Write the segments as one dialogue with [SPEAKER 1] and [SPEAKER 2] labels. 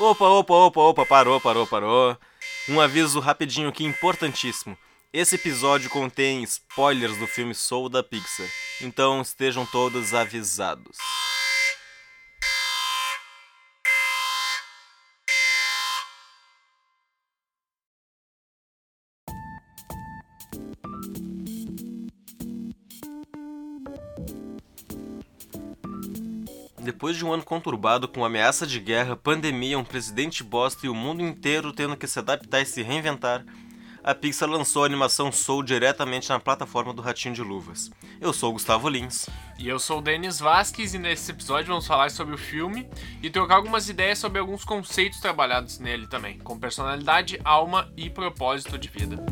[SPEAKER 1] Opa, opa, opa, opa, parou, parou, parou. Um aviso rapidinho aqui, importantíssimo. Esse episódio contém spoilers do filme Soul da Pixar, então estejam todos avisados. Depois de um ano conturbado com ameaça de guerra, pandemia, um presidente bosta e o mundo inteiro tendo que se adaptar e se reinventar, a Pixar lançou a animação Soul diretamente na plataforma do Ratinho de Luvas. Eu sou o Gustavo Lins.
[SPEAKER 2] E eu sou o Denis Vasquez e nesse episódio vamos falar sobre o filme e trocar algumas ideias sobre alguns conceitos trabalhados nele também, com personalidade, alma e propósito de vida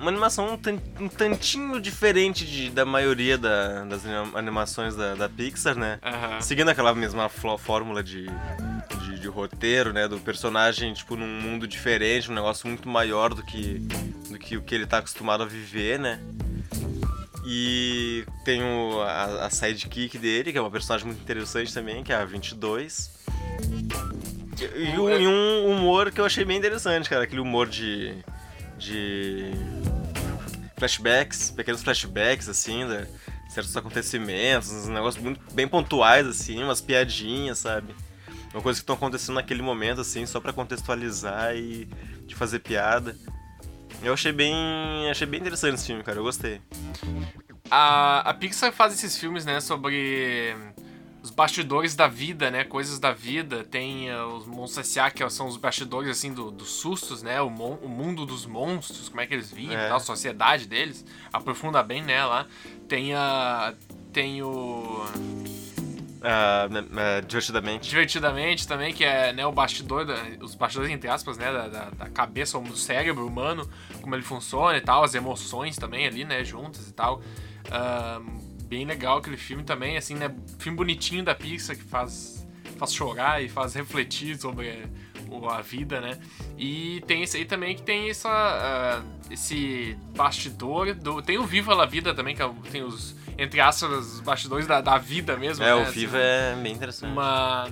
[SPEAKER 1] uma animação um, um tantinho diferente de, da maioria da, das animações da, da Pixar, né?
[SPEAKER 2] Uhum.
[SPEAKER 1] Seguindo aquela mesma fórmula de, de, de, roteiro, né? Do personagem, tipo, num mundo diferente, um negócio muito maior do que, do que o que ele tá acostumado a viver, né? E tem o, a, a sidekick dele, que é uma personagem muito interessante também, que é a 22. E, e um humor que eu achei bem interessante, cara. Aquele humor de de flashbacks, pequenos flashbacks, assim, de certos acontecimentos, uns negócios muito bem pontuais, assim, umas piadinhas, sabe? Uma coisa que estão acontecendo naquele momento, assim, só para contextualizar e de fazer piada. Eu achei bem. achei bem interessante esse filme, cara, eu gostei.
[SPEAKER 2] A, a Pixar faz esses filmes, né, sobre os bastidores da vida, né? Coisas da vida. Tem uh, os Monstros S.A., que são os bastidores, assim, dos do sustos, né? O, mon o mundo dos monstros, como é que eles vivem, é. a sociedade deles. Aprofunda bem, né, lá. Tem a... tem o...
[SPEAKER 1] Uh, uh, divertidamente.
[SPEAKER 2] Divertidamente também, que é né, o bastidor, da, os bastidores, entre aspas, né, da, da, da, cabeça ou do cérebro humano, como ele funciona e tal, as emoções também ali, né, juntas e tal. Uh, bem legal aquele filme também, assim, né? Filme bonitinho da Pixar que faz, faz chorar e faz refletir sobre a vida, né? E tem esse aí também que tem essa, uh, esse bastidor do. Tem o Viva la Vida também, que é, tem os, entre aspas, os bastidores da, da vida mesmo.
[SPEAKER 1] É,
[SPEAKER 2] né?
[SPEAKER 1] o Viva assim, é bem interessante.
[SPEAKER 2] Uma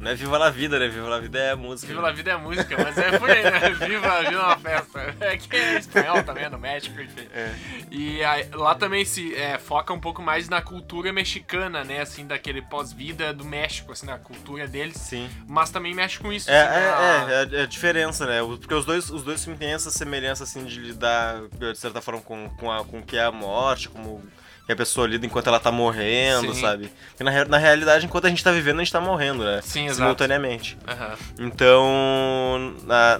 [SPEAKER 1] não é Viva la Vida, né? Viva la Vida é música.
[SPEAKER 2] Viva la Vida é música, mas é por aí, né? Viva, viva uma festa. É que é espanhol também, é no México, enfim. É. E aí, lá também se é, foca um pouco mais na cultura mexicana, né? Assim, daquele pós-vida do México, assim, na cultura deles.
[SPEAKER 1] Sim.
[SPEAKER 2] Mas também mexe com isso.
[SPEAKER 1] É,
[SPEAKER 2] assim,
[SPEAKER 1] é, a... é, é, a diferença, né? Porque os dois, os dois filmes têm essa semelhança, assim, de lidar, de certa forma, com, com, a, com o que é a morte, como que a pessoa lida enquanto ela tá morrendo, Sim. sabe? Porque na, na realidade, enquanto a gente tá vivendo, a gente tá morrendo, né?
[SPEAKER 2] Sim,
[SPEAKER 1] Simultaneamente.
[SPEAKER 2] Uhum.
[SPEAKER 1] Então, na,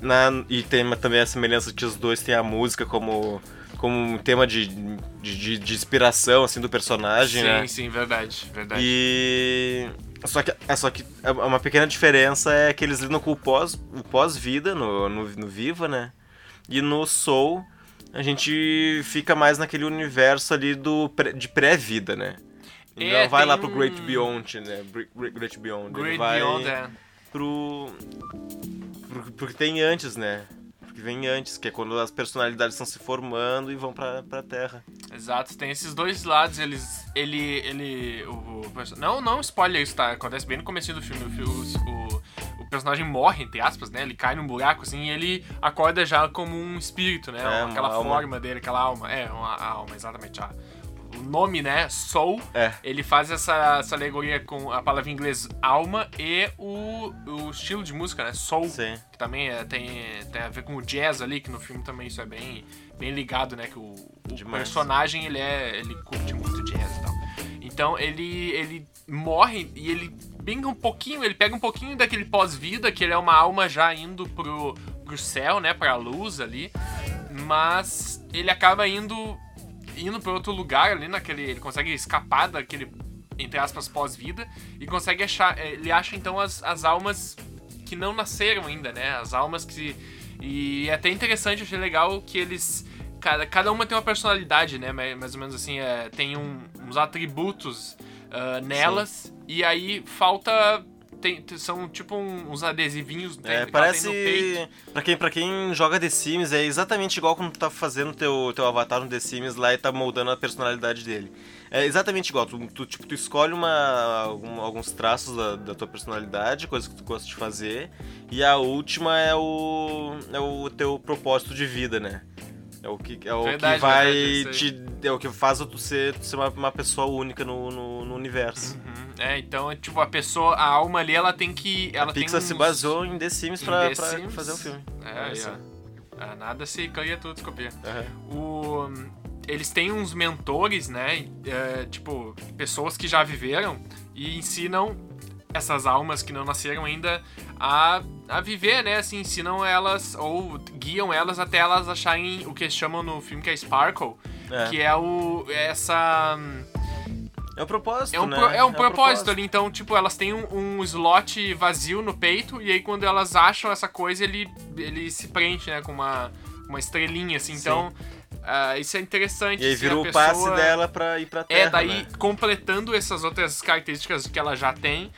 [SPEAKER 1] na, e tem também a semelhança que os dois têm a música como como um tema de, de, de inspiração, assim, do personagem,
[SPEAKER 2] sim,
[SPEAKER 1] né?
[SPEAKER 2] Sim, sim, verdade, verdade.
[SPEAKER 1] E... Só que, é, só que é uma pequena diferença é que eles lidam com o pós-vida o pós no, no, no Viva, né? E no Soul a gente fica mais naquele universo ali do de pré-vida, né? Ele é, vai lá pro Great Beyond, né? Great Beyond.
[SPEAKER 2] Great
[SPEAKER 1] Ele vai
[SPEAKER 2] Beyond, é.
[SPEAKER 1] pro, pro. Porque tem antes, né? Porque vem antes, que é quando as personalidades estão se formando e vão pra, pra Terra.
[SPEAKER 2] Exato, tem esses dois lados, eles. Ele. ele o, o não, não spoiler isso, tá? Acontece bem no começo do filme. O, o, o personagem morre, entre aspas, né? Ele cai num buraco assim e ele acorda já como um espírito, né? É, aquela forma alma. dele, aquela alma. É, uma alma, exatamente. A, o nome, né? Soul,
[SPEAKER 1] é.
[SPEAKER 2] ele faz essa, essa alegoria com a palavra em inglês alma e o, o estilo de música, né? Soul.
[SPEAKER 1] Sim.
[SPEAKER 2] Que também é, tem, tem a ver com o jazz ali, que no filme também isso é bem, bem ligado, né? Que o, o personagem ele é. ele curte muito jazz e tal. Então ele, ele morre e ele pinga um pouquinho, ele pega um pouquinho daquele pós-vida, que ele é uma alma já indo pro, pro céu, né, pra luz ali, mas ele acaba indo indo para outro lugar ali naquele, ele consegue escapar daquele entre aspas pós-vida e consegue achar, eh, ele acha então as, as almas que não nasceram ainda, né? As almas que e é até interessante, achei legal que eles cada, cada uma tem uma personalidade, né? Mais ou menos assim, é, tem um, uns atributos uh, nelas. Sim. E aí falta. Tem, são tipo uns adesivinhos
[SPEAKER 1] é, tem, parece para quem para quem joga The Sims é exatamente igual quando tu tá fazendo teu teu avatar no The Sims lá e tá moldando a personalidade dele É exatamente igual. Tu, tu tipo, tu escolhe uma, alguns traços da, da, tua personalidade, coisas que tu gosta de fazer, e a última é o, é o teu propósito de vida, né? É o que, é o verdade, que vai verdade, te. É o que faz tu ser, tu ser uma, uma pessoa única no, no, no universo.
[SPEAKER 2] Uhum. É, então, tipo, a pessoa, a alma ali, ela tem que. Ela
[SPEAKER 1] a Pixar uns... se baseou em The Sims pra, The pra Sims. fazer o filme.
[SPEAKER 2] É, aí, ó. Ah, nada se cria tudo, se copia. Uhum. O, eles têm uns mentores, né? É, tipo, pessoas que já viveram e ensinam essas almas que não nasceram ainda a, a viver, né? Assim, ensinam elas ou guiam elas até elas acharem o que chamam no filme que é Sparkle, é. que é o essa
[SPEAKER 1] é o propósito,
[SPEAKER 2] é um,
[SPEAKER 1] né?
[SPEAKER 2] pro, é um é propósito, propósito, ali. Então, tipo, elas têm um, um, slot vazio no peito e aí quando elas acham essa coisa, ele, ele se preenche, né? Com uma, uma estrelinha, assim. Sim. Então, uh, isso é interessante.
[SPEAKER 1] E aí vira o pessoa... passe dela pra ir pra é, terra,
[SPEAKER 2] É, daí,
[SPEAKER 1] né?
[SPEAKER 2] completando essas outras características que ela já tem,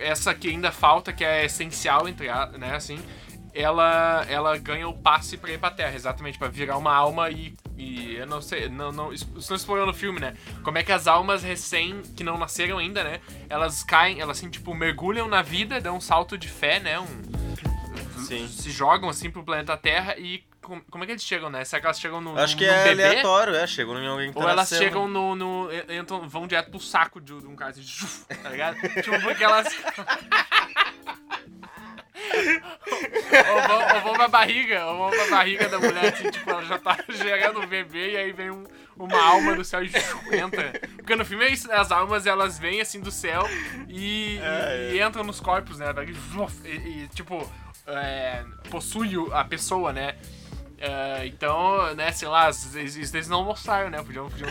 [SPEAKER 2] essa que ainda falta, que é essencial, entre a, né, assim, ela, ela ganha o passe pra ir pra Terra, exatamente, pra virar uma alma e, e eu não sei, não, não, isso não explorou no filme, né? Como é que as almas recém, que não nasceram ainda, né? Elas caem, elas assim, tipo, mergulham na vida, dão um salto de fé, né? Um, Sim. Se jogam assim pro planeta Terra e como, é que eles chegam, né? Será que elas chegam no.
[SPEAKER 1] Acho
[SPEAKER 2] no,
[SPEAKER 1] que
[SPEAKER 2] no
[SPEAKER 1] é
[SPEAKER 2] bebê?
[SPEAKER 1] aleatório, é. Chegam em alguém que
[SPEAKER 2] Ou elas chegam no, no. Entram, vão direto pro saco de, um cara assim, tá ligado? tipo, porque elas. ou, vão, ou vão pra barriga, ou vão pra barriga da mulher, assim, tipo, ela já tá gerando um bebê e aí vem um, uma alma do céu e entra. Porque no filme é isso, né? As almas elas vêm assim do céu e, é, e, e entram nos corpos, né? E, e tipo, é, possui a pessoa, né? Uh, então, né, sei lá, isso eles não mostraram, né? Podiam, podiam,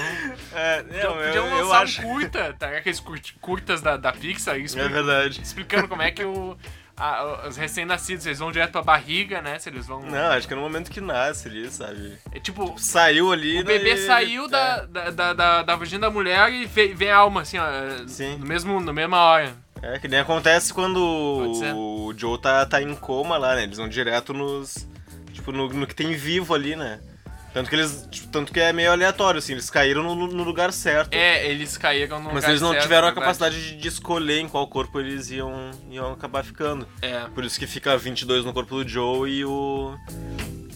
[SPEAKER 1] é, não, podiam
[SPEAKER 2] eu,
[SPEAKER 1] lançar eu acho...
[SPEAKER 2] um curta, tá? Aqueles curtas da, da Pixar,
[SPEAKER 1] é verdade.
[SPEAKER 2] explicando como é que o, a, os recém-nascidos, eles vão direto pra barriga, né? Se eles vão.
[SPEAKER 1] Não, acho que é no momento que nasce ali, sabe?
[SPEAKER 2] É tipo.
[SPEAKER 1] tipo saiu ali.
[SPEAKER 2] O bebê saiu é. da, da, da, da, da vagina da mulher e vem, vem a alma, assim, ó. Sim. No mesmo, na mesma hora.
[SPEAKER 1] É, que nem acontece quando o Joe tá, tá em coma lá, né? Eles vão direto nos. Tipo, no, no que tem vivo ali, né? Tanto que eles. Tipo, tanto que é meio aleatório, assim, eles caíram no, no lugar certo.
[SPEAKER 2] É, eles caíram no
[SPEAKER 1] Mas
[SPEAKER 2] lugar
[SPEAKER 1] eles não
[SPEAKER 2] certo,
[SPEAKER 1] tiveram a capacidade de, de, escolher em qual corpo eles iam, iam acabar ficando.
[SPEAKER 2] É.
[SPEAKER 1] Por isso que fica 22 no corpo do Joe e o.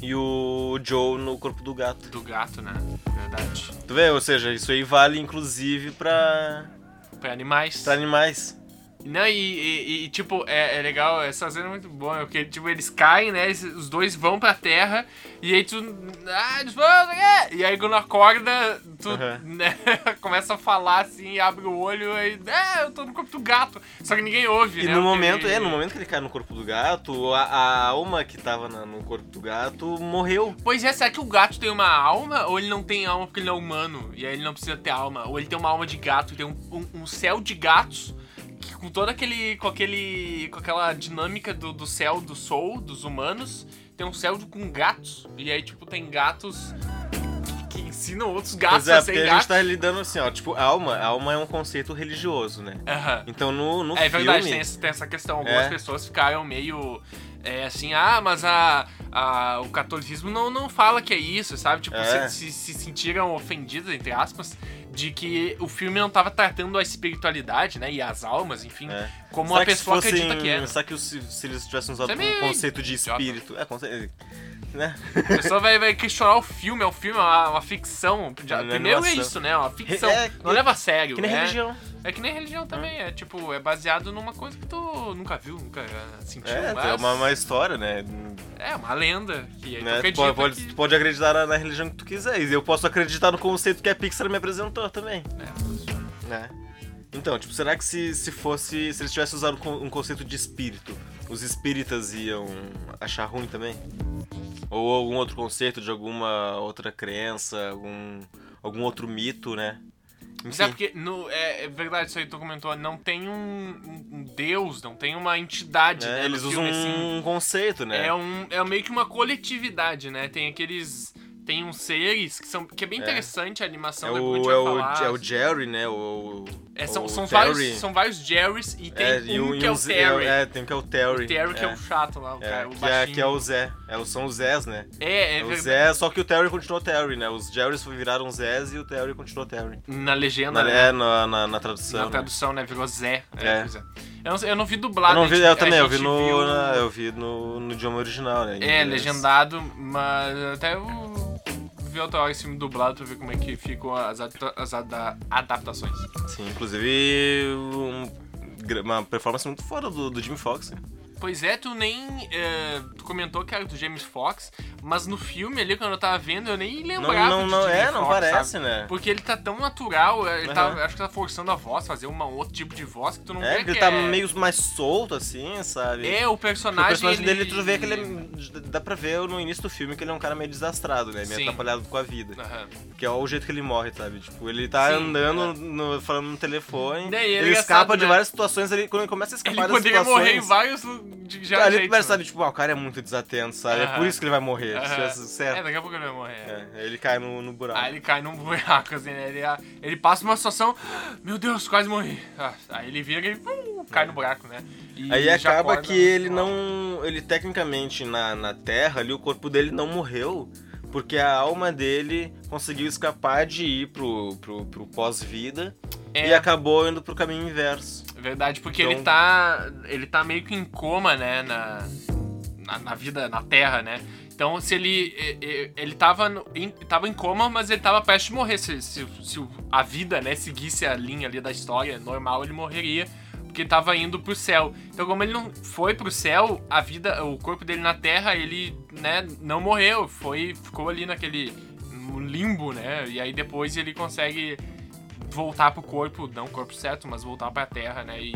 [SPEAKER 1] E o Joe no corpo do gato.
[SPEAKER 2] Do gato, né? Verdade.
[SPEAKER 1] Tu vê? Ou seja, isso aí vale inclusive pra.
[SPEAKER 2] Pra animais.
[SPEAKER 1] Pra animais.
[SPEAKER 2] Não, e, e, e, tipo, é, é, legal, essa cena é muito boa, porque, tipo, eles caem, né, os dois vão pra terra, e aí tu, ah, eles vão, e aí quando acorda, tu, uhum. né, começa a falar assim, abre o olho, e, é, eu tô no corpo do gato, só que ninguém ouve,
[SPEAKER 1] e
[SPEAKER 2] né.
[SPEAKER 1] E no momento, ele... é, no momento que ele cai no corpo do gato, a, a alma que tava na, no corpo do gato morreu.
[SPEAKER 2] Pois é, será que o gato tem uma alma, ou ele não tem alma porque ele não é humano, e aí ele não precisa ter alma, ou ele tem uma alma de gato, tem um, um, um céu de gatos, com todo aquele. com aquele. com aquela dinâmica do, do céu do soul, dos humanos, tem um céu com gatos. E aí, tipo, tem gatos que ensinam outros gatos
[SPEAKER 1] é,
[SPEAKER 2] a ser
[SPEAKER 1] gatos.
[SPEAKER 2] a
[SPEAKER 1] gente tá lidando assim, ó, tipo, alma, alma é um conceito religioso, né?
[SPEAKER 2] Uhum.
[SPEAKER 1] Então no, no
[SPEAKER 2] é,
[SPEAKER 1] filme...
[SPEAKER 2] É verdade, tem essa, tem essa questão. Algumas é. pessoas ficaram meio é, assim, ah, mas a, a, o catolicismo não, não fala que é isso, sabe? Tipo, é. se, se, se, sentiram ofendidas, entre aspas, de que o filme não estava tratando a espiritualidade, né? E as almas, enfim, é. como Será a pessoa fossem, acredita que é.
[SPEAKER 1] Será que se, se eles tivessem usado um conceito de espírito... É, conceito... Né?
[SPEAKER 2] A pessoa vai, vai questionar o filme, é um filme, é uma, uma ficção. Já, primeiro é isso, né? É uma ficção. É, não leva a sério.
[SPEAKER 1] Que nem
[SPEAKER 2] é,
[SPEAKER 1] religião.
[SPEAKER 2] É que nem religião também. É tipo, é baseado numa coisa que tu nunca viu, nunca sentiu.
[SPEAKER 1] É,
[SPEAKER 2] mas...
[SPEAKER 1] é uma, uma história, né?
[SPEAKER 2] É, uma lenda. Que
[SPEAKER 1] né? tu, pode,
[SPEAKER 2] que...
[SPEAKER 1] tu pode acreditar na, na, religião que tu quiser. E eu posso acreditar no conceito que a Pixar me apresentou também. É, né? Então, tipo, será que se, se fosse. Se eles tivessem usado um conceito de espírito, os espíritas iam achar ruim também? Ou algum outro conceito de alguma outra crença, algum, algum outro mito, né?
[SPEAKER 2] É porque, no, é, é, verdade, isso aí tu comentou, não tem um, um deus, não tem uma entidade,
[SPEAKER 1] é,
[SPEAKER 2] né?
[SPEAKER 1] Eles usam filme, um
[SPEAKER 2] assim,
[SPEAKER 1] conceito, né?
[SPEAKER 2] É, um, é meio que uma coletividade, né? Tem aqueles tem uns seres que são que é bem é. interessante a animação
[SPEAKER 1] é o, é, o, é o Jerry, né? O,
[SPEAKER 2] é, são, o são, vários, são vários Jerrys e tem é, um, que é o Terry.
[SPEAKER 1] É, tem um que é o Terry.
[SPEAKER 2] O Terry que é, o chato lá, o, cara, o
[SPEAKER 1] que é, que é o Zé. É, são os Zés, né?
[SPEAKER 2] É, é,
[SPEAKER 1] o Zé, só que o Terry continuou Terry, né? Os Jerrys viraram Zés e o Terry continuou Terry.
[SPEAKER 2] Na legenda,
[SPEAKER 1] na,
[SPEAKER 2] né?
[SPEAKER 1] É, na, na, na tradução. Na
[SPEAKER 2] né? tradução, né? Virou Zé.
[SPEAKER 1] É.
[SPEAKER 2] Eu não, eu não vi dublado.
[SPEAKER 1] Eu, não vi, eu também, eu vi, no, viu... na, eu vi no, no idioma original, né?
[SPEAKER 2] É, legendado, mas até o ver outra hora esse filme dublado pra ver como é que ficam as, as adaptações.
[SPEAKER 1] Sim, inclusive um, uma performance muito fora do, do Jimmy Fox.
[SPEAKER 2] Pois é, tu nem. Uh, tu comentou que era do James Fox, mas no filme ali, quando eu tava vendo, eu nem lembrava.
[SPEAKER 1] Não, não, não é, não Fox, parece,
[SPEAKER 2] sabe?
[SPEAKER 1] né?
[SPEAKER 2] Porque ele tá tão natural, ele uhum. tá, acho que tá forçando a voz, fazer um outro tipo de voz que tu não
[SPEAKER 1] é,
[SPEAKER 2] vê.
[SPEAKER 1] Ele que tá é... meio mais solto, assim, sabe?
[SPEAKER 2] É, o personagem.
[SPEAKER 1] o personagem
[SPEAKER 2] ele...
[SPEAKER 1] dele, tu vê que ele é, Dá pra ver no início do filme que ele é um cara meio desastrado, né? Meio Sim. atrapalhado com a vida. Uhum. Que é o jeito que ele morre, sabe? Tipo, ele tá Sim, andando, é. no, falando no telefone. Ele, ele escapa de né? várias situações, ele, quando ele começa a escapar ele das situações.
[SPEAKER 2] Ele poderia morrer em vários. Já
[SPEAKER 1] ali, mas sabe, tipo, ah, o cara é muito desatento, sabe? É por isso que ele vai morrer. Certo.
[SPEAKER 2] É, daqui a pouco ele vai morrer.
[SPEAKER 1] É, ele cai no, no buraco.
[SPEAKER 2] Aí ele cai num buraco, assim, né? Ele, ele passa uma situação, meu Deus, quase morri. Ah, aí ele vira e uh, cai no buraco, né?
[SPEAKER 1] E aí acaba que ele não. Ele tecnicamente na, na Terra ali, o corpo dele não morreu. Porque a alma dele conseguiu escapar de ir pro, pro, pro pós-vida é. e acabou indo pro caminho inverso.
[SPEAKER 2] Verdade, porque então... ele tá. Ele tá meio que em coma, né? Na, na, na, vida, na Terra, né? Então, se ele. Ele tava, em, tava em coma, mas ele tava prestes de morrer. Se, se, se a vida, né, seguisse a linha ali da história normal, ele morreria porque tava indo pro céu. Então, como ele não foi pro céu, a vida, o corpo dele na Terra, ele, né, não morreu, foi, ficou ali naquele limbo, né? E aí depois ele consegue voltar pro corpo, não o corpo certo, mas voltar pra Terra, né? E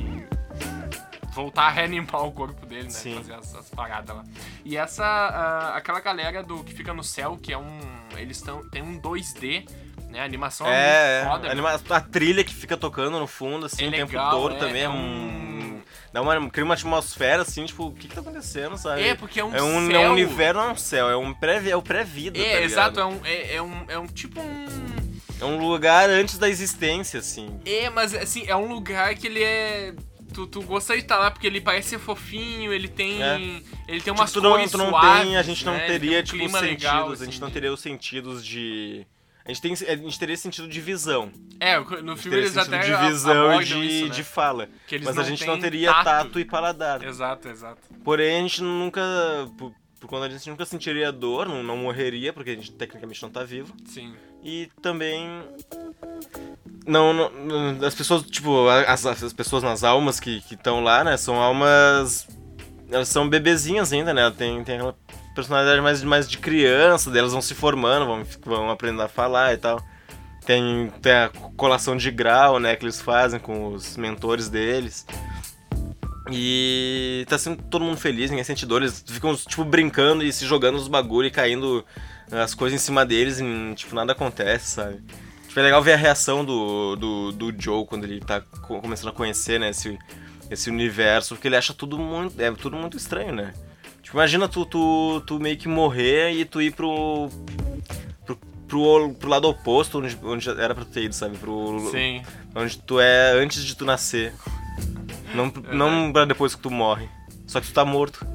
[SPEAKER 2] voltar a reanimar o corpo dele, né? Sim. Fazer essas paradas lá. E essa, uh, aquela galera do que fica no céu, que é um, eles estão, tem um 2D né? A animação é, é foda.
[SPEAKER 1] Anima a trilha que fica tocando no fundo, assim, é o tempo todo é, também é, é um. Dá uma, cria uma atmosfera assim, tipo, o que, que tá acontecendo, sabe?
[SPEAKER 2] É, porque é um
[SPEAKER 1] É um,
[SPEAKER 2] céu...
[SPEAKER 1] é um universo, não é um céu, é um pré, é o pré-vida.
[SPEAKER 2] É,
[SPEAKER 1] tá
[SPEAKER 2] exato, é um, é, é, um, é um tipo um.
[SPEAKER 1] É um lugar antes da existência, assim.
[SPEAKER 2] É, mas assim, é um lugar que ele é. Tu, tu gostaria de estar lá porque ele parece ser fofinho, ele tem. É. Ele tem umas tipo, tu não, tu não suaves, tem,
[SPEAKER 1] a gente não
[SPEAKER 2] né?
[SPEAKER 1] teria,
[SPEAKER 2] um
[SPEAKER 1] tipo, sentidos. Legal, assim, a gente não teria os sentidos de a gente, tem, a gente teria sentido de visão.
[SPEAKER 2] É, no filme eles até
[SPEAKER 1] de visão e de, isso, né? de fala. mas a gente não teria tato. tato. e paladar.
[SPEAKER 2] Exato, exato.
[SPEAKER 1] Porém, a gente nunca. Por, conta disso, a gente nunca sentiria dor, não, não morreria, porque a gente tecnicamente não tá vivo.
[SPEAKER 2] Sim.
[SPEAKER 1] E também. Não, não, as pessoas, tipo, as, as pessoas nas almas que estão lá, né, são almas. Elas são bebezinhas ainda, né? Tem, tem aquela personalidade mais, mais de criança, delas vão se formando, vão, vão aprendendo a falar e tal. Tem, tem a colação de grau, né, que eles fazem com os mentores deles. E tá sendo todo mundo feliz, ninguém sente dor. Eles ficam, tipo, brincando e se jogando os bagulho e caindo as coisas em cima deles e, tipo, nada acontece, sabe? Tipo, é legal ver a reação do, do, do Joe quando ele tá começando a conhecer, né, esse, esse universo, porque ele acha tudo muito, é tudo muito estranho, né? Tipo, imagina tu, tu, tu meio que morrer e tu ir pro. pro, pro, pro lado oposto, onde, onde era pra ter ido, sabe? Pro,
[SPEAKER 2] Sim.
[SPEAKER 1] Onde tu é antes de tu nascer. Não, é não pra depois que tu morre. Só que tu tá morto.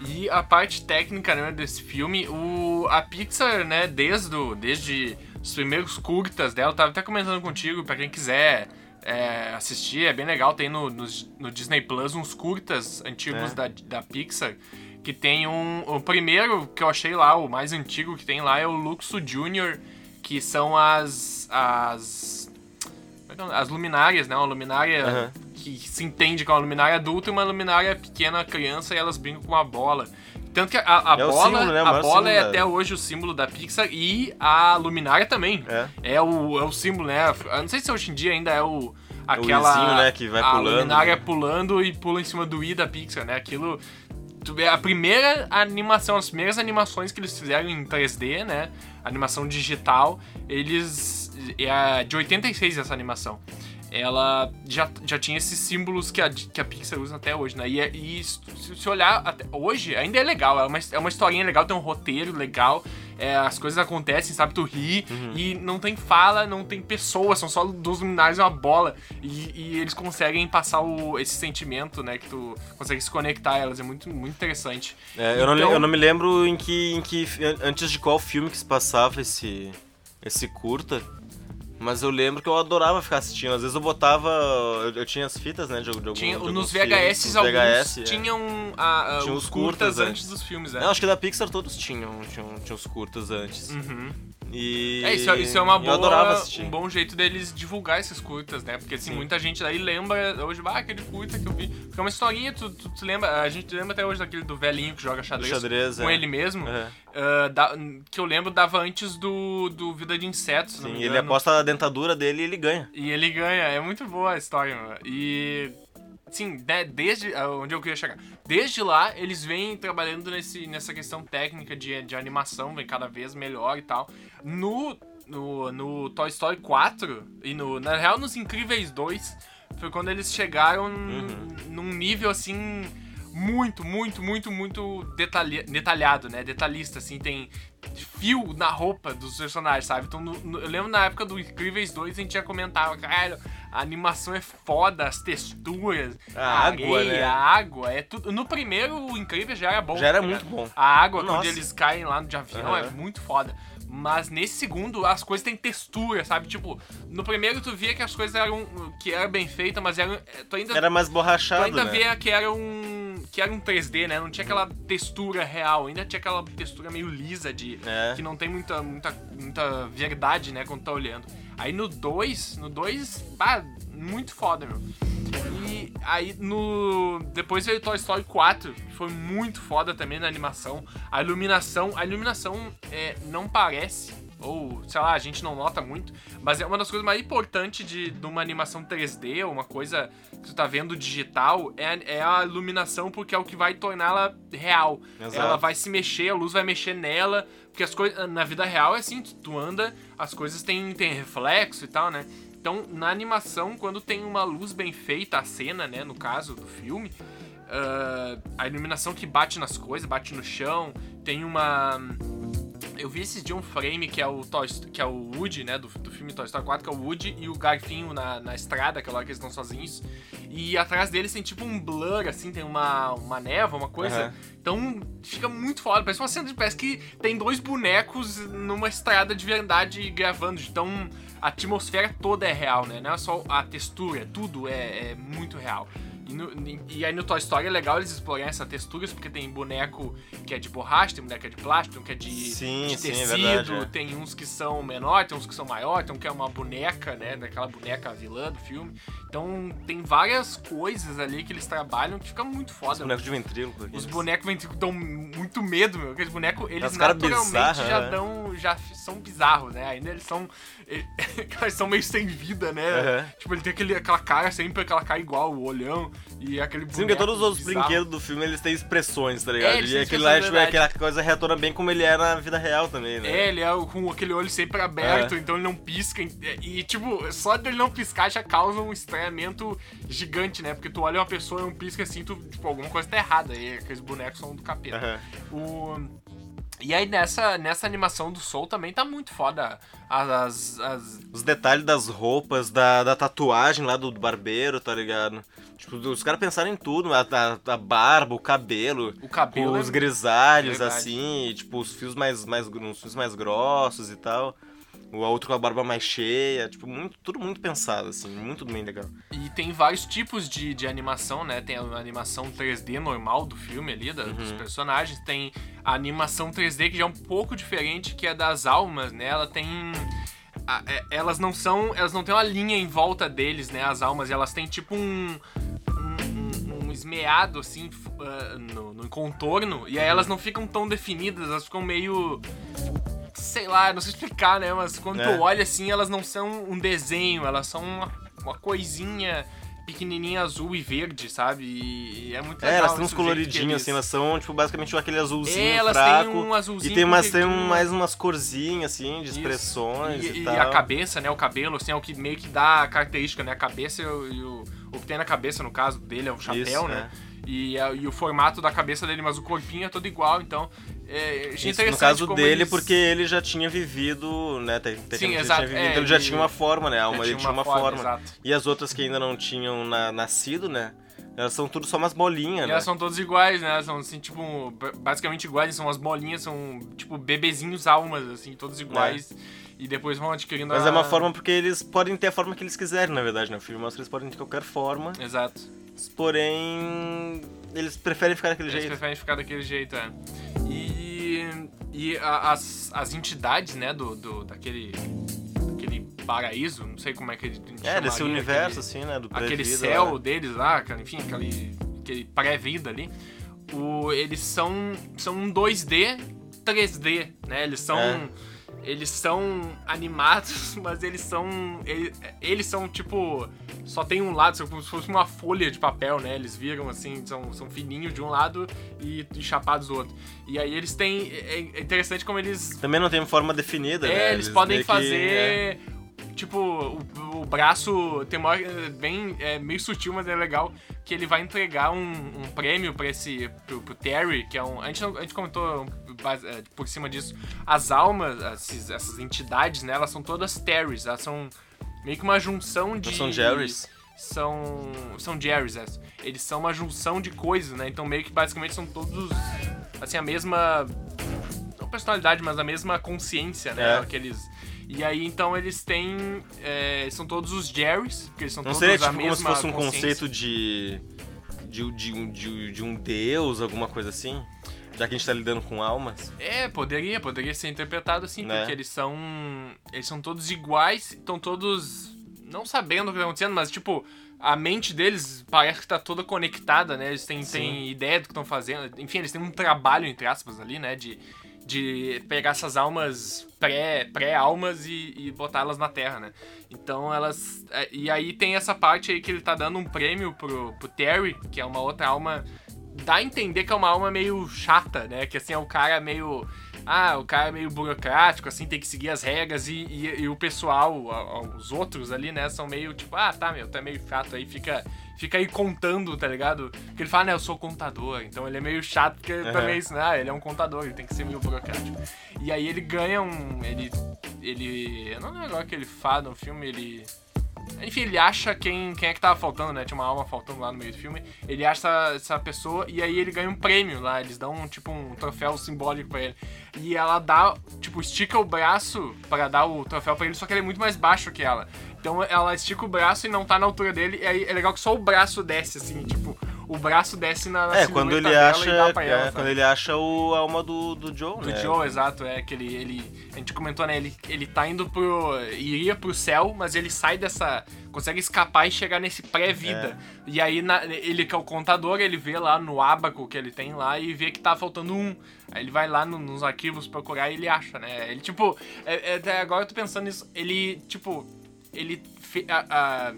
[SPEAKER 2] E a parte técnica né, desse filme, o, a Pixar, né, desde, do, desde os primeiros curtas dela, eu tava até comentando contigo, pra quem quiser é, assistir, é bem legal. Tem no, no, no Disney Plus uns curtas antigos é. da, da Pixar. Que tem um. O primeiro que eu achei lá, o mais antigo que tem lá, é o Luxo Junior, que são as. as. É as luminárias, né? Uma luminária uhum. que se entende que é uma luminária adulta e uma luminária pequena criança e elas brincam com a bola. Tanto que a, a é bola, símbolo, né? a bola é até hoje o símbolo da Pixar e a luminária também. É. É o, é o símbolo, né? Eu não sei se hoje em dia ainda é o aquela
[SPEAKER 1] o Izinho, né, que vai
[SPEAKER 2] a
[SPEAKER 1] pulando.
[SPEAKER 2] luminária pulando e pula em cima do I da Pixar, né? Aquilo a primeira animação, as primeiras animações que eles fizeram em 3D, né? Animação digital, eles é de 86 essa animação. ela já, já tinha esses símbolos que a, que a Pixar usa até hoje, né? E, é, e se, se olhar até hoje, ainda é legal, é uma, é uma historinha legal, tem um roteiro legal, é, as coisas acontecem, sabe? Tu ri uhum. e não tem fala, não tem pessoas, são só duas luminares e uma bola. E, e, eles conseguem passar o, esse sentimento, né? Que tu consegue se conectar a elas, é muito, muito interessante.
[SPEAKER 1] É, eu, então... não, eu não me lembro em que, em que. Antes de qual filme que se passava esse, esse curta. Mas eu lembro que eu adorava ficar assistindo. Às vezes eu botava. Eu, eu tinha as fitas, né? De, de,
[SPEAKER 2] tinha,
[SPEAKER 1] de
[SPEAKER 2] nos VHS, filmes, alguns VHS, é. tinham a, a, tinha os, os curtas, antes. antes dos filmes, né?
[SPEAKER 1] Não, acho que da Pixar todos tinham, tinham, tinham os curtas antes.
[SPEAKER 2] Uhum.
[SPEAKER 1] E...
[SPEAKER 2] É, isso, isso é uma boa, um bom jeito deles divulgar esses curtas, né? Porque assim, Sim. muita gente daí lembra hoje, ah, aquele curta que eu vi. Porque é uma historinha, tu, tu, tu, lembra, a gente lembra até hoje daquele do velhinho que joga xadrez,
[SPEAKER 1] xadrez
[SPEAKER 2] com
[SPEAKER 1] é.
[SPEAKER 2] ele mesmo. Uh, da, que eu lembro dava antes do, do Vida de Insetos.
[SPEAKER 1] Sim, ele aposta dentadura dele e ele ganha.
[SPEAKER 2] E ele ganha, é muito boa a história, mano. E sim, né, desde ah, onde eu queria chegar. Desde lá, eles vêm trabalhando nesse, nessa questão técnica de, de animação, vem cada vez melhor e tal. No no, no Toy Story 4 e no, na real nos Incríveis 2 foi quando eles chegaram uhum. num nível assim muito, muito, muito, muito detalha, detalhado, né? Detalhista, assim, tem fio na roupa dos personagens, sabe? Então, no, no, eu lembro na época do Incríveis 2 a gente já comentava, cara, a animação é foda, as texturas, a, a água, areia, né? a água, é tudo. No primeiro, o Incríveis já era bom.
[SPEAKER 1] Já era tá muito bom.
[SPEAKER 2] A água, Nossa. quando eles caem lá no de avião, uhum. é muito foda. Mas nesse segundo, as coisas têm textura, sabe? Tipo, no primeiro tu via que as coisas eram. que era bem feita, mas eram. Tu ainda,
[SPEAKER 1] era mais borrachado. Tu
[SPEAKER 2] ainda
[SPEAKER 1] né?
[SPEAKER 2] via que era um. Que era um 3D, né? Não tinha aquela textura real, ainda tinha aquela textura meio lisa de. É. que não tem muita, muita, muita verdade, né, quando tá olhando. Aí no 2, no 2, bah, muito foda, meu. E aí no. Depois veio Toy Story 4, que foi muito foda também na animação. A iluminação. A iluminação é, não parece. Ou, sei lá, a gente não nota muito, mas é uma das coisas mais importantes de, de uma animação 3D, ou uma coisa que tu tá vendo digital, é, é a iluminação, porque é o que vai torná-la real. Exato. Ela vai se mexer, a luz vai mexer nela, porque as coisas. Na vida real é assim, tu anda, as coisas têm, têm reflexo e tal, né? Então, na animação, quando tem uma luz bem feita, a cena, né, no caso do filme, uh, a iluminação que bate nas coisas, bate no chão, tem uma. Eu vi esses de um frame que é o Toy, que é o Woody, né, do, do filme Toy Story 4, que é o Woody e o Garfinho na, na estrada, aquela hora que eles estão sozinhos. E atrás deles tem tipo um blur, assim, tem uma, uma névoa, uma coisa. Uhum. Então fica muito foda. Parece uma cena de. Parece que tem dois bonecos numa estrada de verdade gravando. Então a atmosfera toda é real, né? Não é só a textura, tudo é, é muito real. E, no, e, aí no Toy Story é legal eles explorarem essas texturas, porque tem boneco que é de borracha, tem boneco que é de plástico, tem um que é de,
[SPEAKER 1] sim,
[SPEAKER 2] de
[SPEAKER 1] sim,
[SPEAKER 2] tecido,
[SPEAKER 1] é verdade, é.
[SPEAKER 2] tem uns que são menores, tem uns que são maiores, tem um que é uma boneca, né? Daquela boneca vilã do filme. Então tem várias coisas ali que eles trabalham que fica muito foda. Os
[SPEAKER 1] bonecos de ventríloco.
[SPEAKER 2] Os bonecos ventríloco dão muito medo, meu. Aqueles bonecos, eles naturalmente bizarra, já né? dão. já são bizarros, né? Ainda eles são. Eles são meio sem vida, né? Uhum. Tipo, ele tem aquele, aquela cara sempre, aquela cara igual, o olhão. E aquele boneco. Sim,
[SPEAKER 1] porque todos os bizarro. brinquedos do filme eles têm expressões, tá ligado? É, e aquele lá tipo, é aquela coisa retorna bem como ele é na vida real também, né?
[SPEAKER 2] É, ele é com aquele olho sempre aberto, é. então ele não pisca. E, tipo, só dele não piscar já causa um estranhamento gigante, né? Porque tu olha uma pessoa e não pisca assim, tu, tipo, alguma coisa tá errada. E aqueles bonecos são do capeta. Uhum. O. E aí nessa, nessa animação do Soul também tá muito foda as, as...
[SPEAKER 1] Os detalhes das roupas, da, da tatuagem lá do, barbeiro, tá ligado? Tipo, os caras pensaram em tudo, a, a, a, barba, o cabelo.
[SPEAKER 2] O cabelo.
[SPEAKER 1] Os é... grisalhos, assim, e, tipo, os fios mais, mais, os fios mais grossos e tal o outro com a barba mais cheia, tipo, muito, tudo muito pensado, assim, muito bem legal.
[SPEAKER 2] E tem vários tipos de, de animação, né? Tem a animação 3D normal do filme ali, da, uhum. dos personagens, tem a animação 3D que já é um pouco diferente, que é das almas, né? Ela tem. A, é, elas não são. Elas não têm uma linha em volta deles, né? As almas, elas têm tipo um. esmeado assim uh, no, no contorno, e aí elas não ficam tão definidas, elas ficam meio sei lá, não sei explicar, né? Mas quando é. tu olha assim, elas não são um desenho, elas são uma, uma coisinha pequenininha azul e verde, sabe? E é muito
[SPEAKER 1] legal.
[SPEAKER 2] É,
[SPEAKER 1] elas têm uns coloridinhos, assim, elas são, tipo, basicamente aquele azulzinho é, elas
[SPEAKER 2] fraco. Têm um azulzinho
[SPEAKER 1] e tem, umas, tem mais umas corzinhas, assim, de expressões e, e, e, tal.
[SPEAKER 2] E a cabeça, né? O cabelo, assim, é o que meio que dá a característica, né? A cabeça e o, e o, o que tem na cabeça, no caso dele, é o chapéu, Isso, né? É. E, e, o formato da cabeça dele, mas o corpinho é todo igual, então é, Isso,
[SPEAKER 1] no caso dele, eles... porque ele já tinha vivido, né? Sim, exato. Vivido, é, então ele já tinha uma forma, né? Alma, ele tinha uma, forma. forma. E as outras que ainda não tinham na, nascido, né? Elas são tudo só umas bolinhas, e
[SPEAKER 2] né? elas são todas iguais, né? São assim, tipo, basicamente iguais, são as bolinhas, são tipo bebezinhos almas, assim, todos iguais. É. E depois vão adquirindo
[SPEAKER 1] Mas
[SPEAKER 2] a...
[SPEAKER 1] é uma forma porque eles podem ter a forma que eles quiserem, na verdade, né? O filme mostra que eles podem ter qualquer forma.
[SPEAKER 2] Exato.
[SPEAKER 1] Porém, eles preferem ficar daquele
[SPEAKER 2] eles
[SPEAKER 1] jeito.
[SPEAKER 2] Eles preferem ficar daquele jeito, é. E, e a, as, as entidades, né, do, do, daquele, daquele paraíso, não sei como é que ele
[SPEAKER 1] É, desse universo, aquele, assim, né, do
[SPEAKER 2] Aquele céu né? deles lá, enfim, aquele, aquele pré-vida ali. O, eles são, são um 2D, 3D, né, eles são... É eles são animados, mas eles são. Eles, eles, são tipo. Só tem um lado, como se fosse uma folha de papel, né? Eles viram assim, são, são fininhos de um lado e, e chapados do outro. E aí eles têm. É, é interessante como eles.
[SPEAKER 1] Também não tem forma definida,
[SPEAKER 2] é,
[SPEAKER 1] né?
[SPEAKER 2] Eles, eles podem fazer. Que, é tipo, o, o, braço tem uma é, bem é, meio sutil, mas é legal que ele vai entregar um, um prêmio para esse pro, pro, Terry, que é um a gente, a gente comentou é, por cima disso, as almas, essas, essas entidades, né, elas são todas Terrys, elas são meio que uma junção de
[SPEAKER 1] Não são Jerrys.
[SPEAKER 2] São são Jerrys, é. eles são uma junção de coisas, né? Então meio que basicamente são todos assim a mesma não personalidade, mas a mesma consciência, né? É. Aqueles e aí, então, eles têm. É, são todos os Jerrys, porque eles são
[SPEAKER 1] Não
[SPEAKER 2] todos
[SPEAKER 1] seria,
[SPEAKER 2] a
[SPEAKER 1] tipo, como se fosse um conceito de de, de, de, de um deus, alguma coisa assim? Já que a gente tá lidando com almas?
[SPEAKER 2] É, poderia, poderia ser interpretado assim, né? porque eles são. Eles são todos iguais, estão todos. Não sabendo o que tá acontecendo, mas tipo, a mente deles parece que tá toda conectada, né? Eles têm, têm ideia do que estão fazendo. Enfim, eles têm um trabalho, entre aspas, ali, né? De, de pegar essas almas pré, pré-almas e, e botá-las na Terra, né? Então elas. É, e aí tem essa parte aí que ele tá dando um prêmio pro, pro Terry, que é uma outra alma. Dá a entender que é uma alma meio chata, né? Que assim é o cara meio. Ah, o cara é meio burocrático, assim, tem que seguir as regras e, e, e o pessoal, os outros ali, né, são meio tipo, ah, tá, meu, tá meio chato aí, fica fica aí contando, tá ligado? Porque ele fala, né, eu sou contador. Então ele é meio chato, porque uhum. também isso, né? Ele é um contador, ele tem que ser meio burocrático. E aí ele ganha um. Ele. Ele. Eu não lembro agora que ele fala no filme, ele. Enfim, ele acha quem, quem é que tava faltando, né? Tinha uma alma faltando lá no meio do filme. Ele acha essa, essa pessoa e aí ele ganha um prêmio lá. Eles dão tipo um troféu simbólico pra ele. E ela dá, tipo, estica o braço para dar o troféu pra ele, só que ele é muito mais baixo que ela. Então ela estica o braço e não tá na altura dele. E aí é legal que só o braço desce, assim, tipo, o braço desce na, na
[SPEAKER 1] É, quando ele acha. Ela, é, quando ele acha o, a alma do, do Joe,
[SPEAKER 2] do
[SPEAKER 1] né?
[SPEAKER 2] Do Joe, exato. É que ele, ele. A gente comentou, né? Ele, ele tá indo pro. iria pro céu, mas ele sai dessa. consegue escapar e chegar nesse pré-vida. É. E aí, na, ele que é o contador, ele vê lá no abaco que ele tem lá e vê que tá faltando um. Aí ele vai lá no, nos arquivos procurar e ele acha, né? Ele, tipo. É, é, agora eu tô pensando nisso. Ele, tipo. Ele. A, a,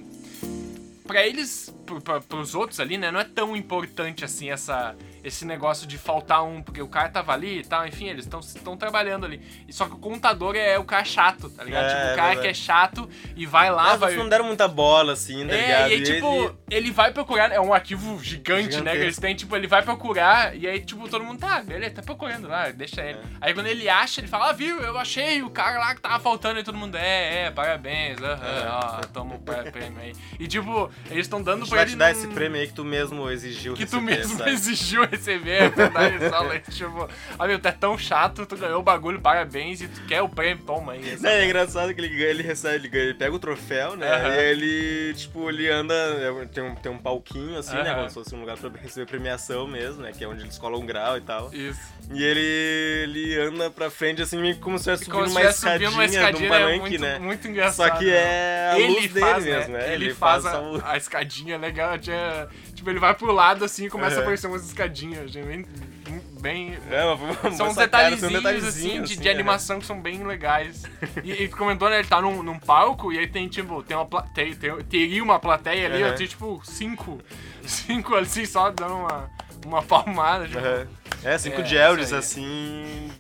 [SPEAKER 2] pra eles, pro, pra, pros outros ali, né, não é tão importante assim essa esse negócio de faltar um, porque o cara tava ali e tal, enfim, eles estão trabalhando ali. E só que o contador é o cara chato, tá ligado? É, tipo, o cara que é chato e vai lá.
[SPEAKER 1] Mas
[SPEAKER 2] vai...
[SPEAKER 1] não deram muita bola, assim, tá
[SPEAKER 2] é,
[SPEAKER 1] ligado?
[SPEAKER 2] E aí, tipo, ele... ele... vai procurar, é um arquivo gigante, né? Que eles têm, tipo, ele vai procurar e aí, tipo, todo mundo tá, ele tá procurando lá, deixa ele. É. Aí quando ele acha, ele fala, ah, viu, eu achei o cara lá que tava faltando e todo mundo, é, é, parabéns, aham, é. ó, toma o prêmio aí. E tipo, eles estão dando pra ele.
[SPEAKER 1] te dar esse prêmio aí que tu mesmo exigiu
[SPEAKER 2] que tu mesmo exigiu receber, verdade, só leite, tipo, meu, tu é tão chato, tu ganhou o bagulho, parabéns, e tu quer o prêmio, toma aí.
[SPEAKER 1] Não, é engraçado que ele ganha, ele recebe, ele, ganha, ele pega o troféu, né? Uhum. E ele, tipo, ele anda, é, tem um, tem um palquinho, assim, uhum. né? Como se fosse um lugar pra receber premiação mesmo, né? Que é onde eles colam um grau e tal.
[SPEAKER 2] Isso.
[SPEAKER 1] E ele, ele anda pra frente, assim, como se estivesse subindo uma escadinha, uma escadinha de um palanque, é
[SPEAKER 2] muito,
[SPEAKER 1] né?
[SPEAKER 2] Muito engraçado.
[SPEAKER 1] Só que é a
[SPEAKER 2] ele
[SPEAKER 1] luz
[SPEAKER 2] faz,
[SPEAKER 1] dele
[SPEAKER 2] né?
[SPEAKER 1] mesmo, né?
[SPEAKER 2] Ele, ele faz, faz a, a, escadinha legal, tinha, tipo, ele vai pro lado, assim, e começa uhum. a aparecer umas escadinhas, bem, bem.
[SPEAKER 1] É,
[SPEAKER 2] são uns detalhezinhos, assim, de, assim, de é. animação que são bem legais. E, e comentou, né? Ele tá num, num, palco e aí tem, tipo, tem uma tem, tem, teria uma plateia ali, uhum. eu tenho, tipo, cinco. Cinco assim, só dando uma, uma palmada. Tipo, uhum.
[SPEAKER 1] É, cinco é, assim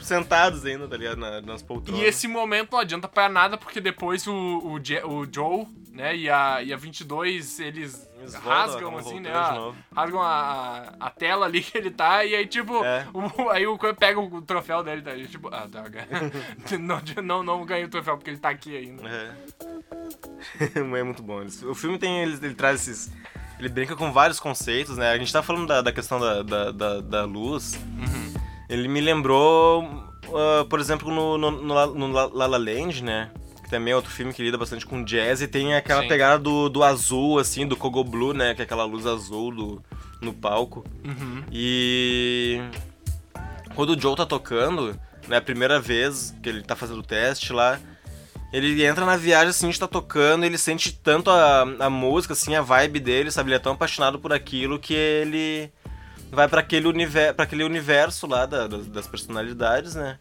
[SPEAKER 1] tipo, sentados ainda, tá ligado? Na, nas poltronas.
[SPEAKER 2] E esse momento não adianta pra nada, porque depois o, o, o Joe, né, e a, e a 22, eles, eles rasgam, assim, né? A, rasgam a, a tela ali que ele tá, e aí, tipo, é. o, aí o pega o troféu dele, tá? tipo, ah, droga. não, não, não ganhei o troféu porque ele tá aqui ainda. É.
[SPEAKER 1] é muito bom. O filme tem, ele, ele traz esses ele brinca com vários conceitos, né? A gente tá falando da, da questão da, da, da, da luz. Uhum. Ele me lembrou, uh, por exemplo, no, no, no, no La La Land, né? Que também é outro filme que lida bastante com jazz e tem aquela Sim. pegada do, do azul, assim, do Kogo Blue, né? Que é aquela luz azul do, no palco. Uhum. E quando o Joe tá tocando, né? A primeira vez que ele tá fazendo o teste lá, ele entra na viagem, assim, a gente tá tocando, ele sente tanto a, a música, assim, a vibe dele, sabe? Ele é tão apaixonado por aquilo que ele vai para aquele, aquele universo lá da, das personalidades, né?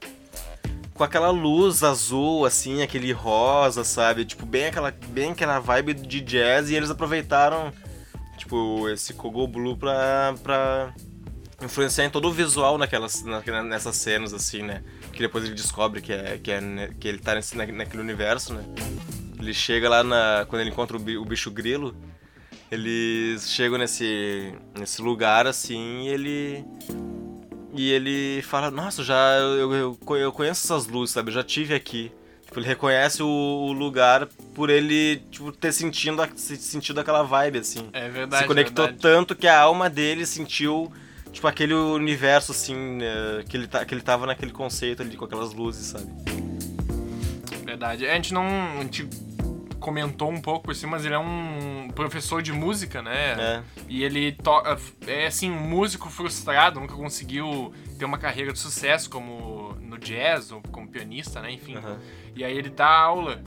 [SPEAKER 1] Com aquela luz azul, assim, aquele rosa, sabe? Tipo, bem aquela, bem aquela vibe de jazz e eles aproveitaram, tipo, esse Kogo Blue pra, pra influenciar em todo o visual naquelas, na, nessas cenas, assim, né? Que depois ele descobre que, é, que, é, que ele tá nesse, naquele universo, né? Ele chega lá na. Quando ele encontra o bicho grilo, eles chegam nesse, nesse lugar assim e ele. E ele fala, nossa, já eu, eu, eu conheço essas luzes, sabe? Eu já tive aqui. Tipo, ele reconhece o, o, lugar por ele, tipo, ter sentindo, sentido aquela vibe, assim.
[SPEAKER 2] É verdade.
[SPEAKER 1] Se conectou
[SPEAKER 2] verdade.
[SPEAKER 1] tanto que a alma dele sentiu tipo, aquele universo, assim, né, que, ele tá, que ele tava naquele conceito ali, com aquelas luzes, sabe?
[SPEAKER 2] Verdade. A gente não. A gente comentou um pouco assim, mas ele é um professor de música, né? É. E ele toca. É assim, um músico frustrado, nunca conseguiu ter uma carreira de sucesso como no jazz ou como pianista, né? Enfim. Uhum. E aí ele dá aula.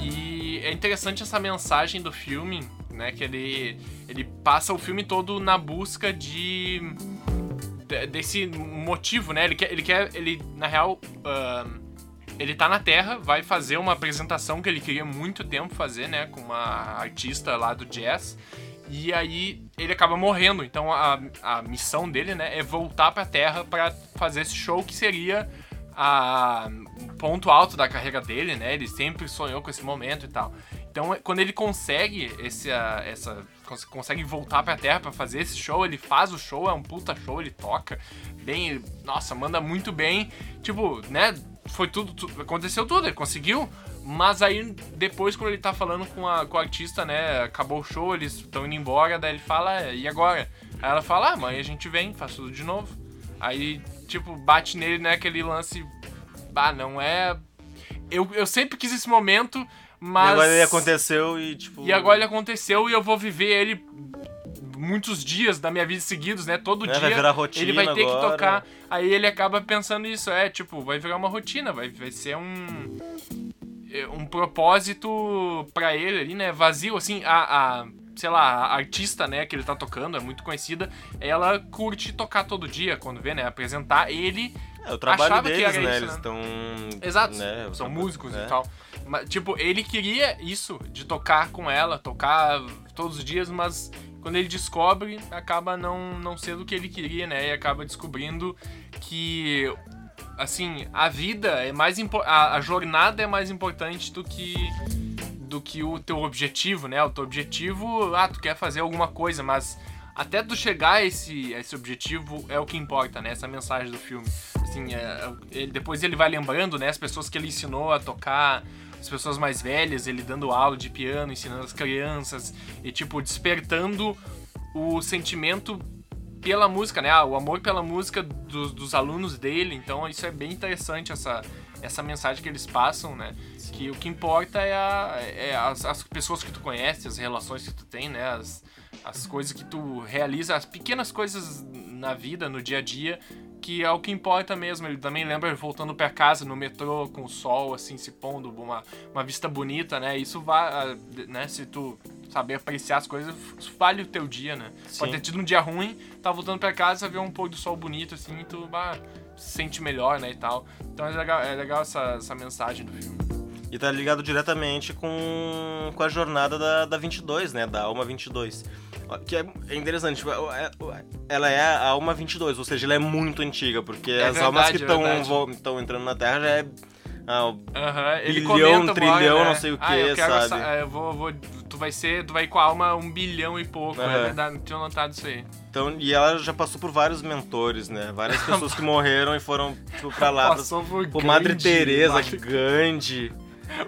[SPEAKER 2] E é interessante essa mensagem do filme, né? Que ele, ele passa o filme todo na busca de desse motivo, né? Ele quer, ele quer, ele na real, uh, ele tá na Terra, vai fazer uma apresentação que ele queria muito tempo fazer, né, com uma artista lá do jazz. E aí ele acaba morrendo. Então a, a missão dele, né, é voltar para a Terra para fazer esse show que seria a ponto alto da carreira dele, né? Ele sempre sonhou com esse momento e tal. Então, quando ele consegue esse, essa consegue voltar pra Terra para fazer esse show, ele faz o show, é um puta show, ele toca bem, ele, nossa, manda muito bem. Tipo, né, foi tudo, tudo, aconteceu tudo, ele conseguiu. Mas aí, depois, quando ele tá falando com, a, com o artista, né, acabou o show, eles estão indo embora, daí ele fala, é, e agora? Aí ela fala, ah, mãe, a gente vem, faz tudo de novo. Aí, tipo, bate nele, né, aquele lance, ah, não é... Eu, eu sempre quis esse momento, mas... E
[SPEAKER 1] agora ele aconteceu e, tipo...
[SPEAKER 2] E agora ele aconteceu e eu vou viver ele muitos dias da minha vida seguidos, né? Todo é, dia
[SPEAKER 1] vai virar rotina
[SPEAKER 2] ele vai ter
[SPEAKER 1] agora.
[SPEAKER 2] que tocar. Aí ele acaba pensando isso, é, tipo, vai virar uma rotina, vai, vai ser um é, um propósito para ele ali, né? Vazio, assim, a, a sei lá, a artista, né, que ele tá tocando, é muito conhecida, ela curte tocar todo dia, quando vê, né, apresentar ele.
[SPEAKER 1] É, o trabalho deles, né, isso, eles estão...
[SPEAKER 2] Né? Exato, né, são músicos é. e tal. Mas, tipo, ele queria isso, de tocar com ela, tocar todos os dias, mas quando ele descobre, acaba não, não sendo o que ele queria, né? E acaba descobrindo que, assim, a vida é mais a, a jornada é mais importante do que do que o teu objetivo, né? O teu objetivo, ah, tu quer fazer alguma coisa, mas até tu chegar a esse, a esse objetivo é o que importa, né? Essa mensagem do filme. Assim, é, ele, depois ele vai lembrando, né? As pessoas que ele ensinou a tocar, as pessoas mais velhas, ele dando aula de piano, ensinando as crianças e, tipo, despertando o sentimento pela música, né? Ah, o amor pela música dos, dos alunos dele. Então, isso é bem interessante, essa, essa mensagem que eles passam, né? Sim. Que o que importa é, a, é as, as, pessoas que tu conhece, as relações que tu tem, né? As, as coisas que tu realiza, as pequenas coisas na vida, no dia a dia, que é o que importa mesmo. Ele também lembra voltando para casa no metrô com o sol assim se pondo, uma, uma vista bonita, né? Isso vai, né? Se tu saber apreciar as coisas, vale o teu dia, né? Sim. Pode ter tido um dia ruim, tá voltando pra casa, ver um pôr do sol bonito, assim, e tu bah, se sente melhor, né, e tal. Então é legal, é legal essa, essa mensagem do filme.
[SPEAKER 1] E tá ligado diretamente com, com a jornada da, da 22, né, da Alma 22. Que é, é interessante, tipo, é, ela é a Alma 22, ou seja, ela é muito antiga, porque é as verdade, almas que estão é entrando na Terra já é ah,
[SPEAKER 2] uhum. Ele
[SPEAKER 1] bilhão, trilhão, né? não sei o que,
[SPEAKER 2] ah,
[SPEAKER 1] sabe?
[SPEAKER 2] eu vou, vou, tu vai ser, tu vai com a alma um bilhão e pouco, uhum. é verdade, não tinha notado isso aí.
[SPEAKER 1] Então, e ela já passou por vários mentores, né? Várias pessoas que morreram e foram tipo, pra lá.
[SPEAKER 2] Passou por,
[SPEAKER 1] por Madre Teresa. Gandhi.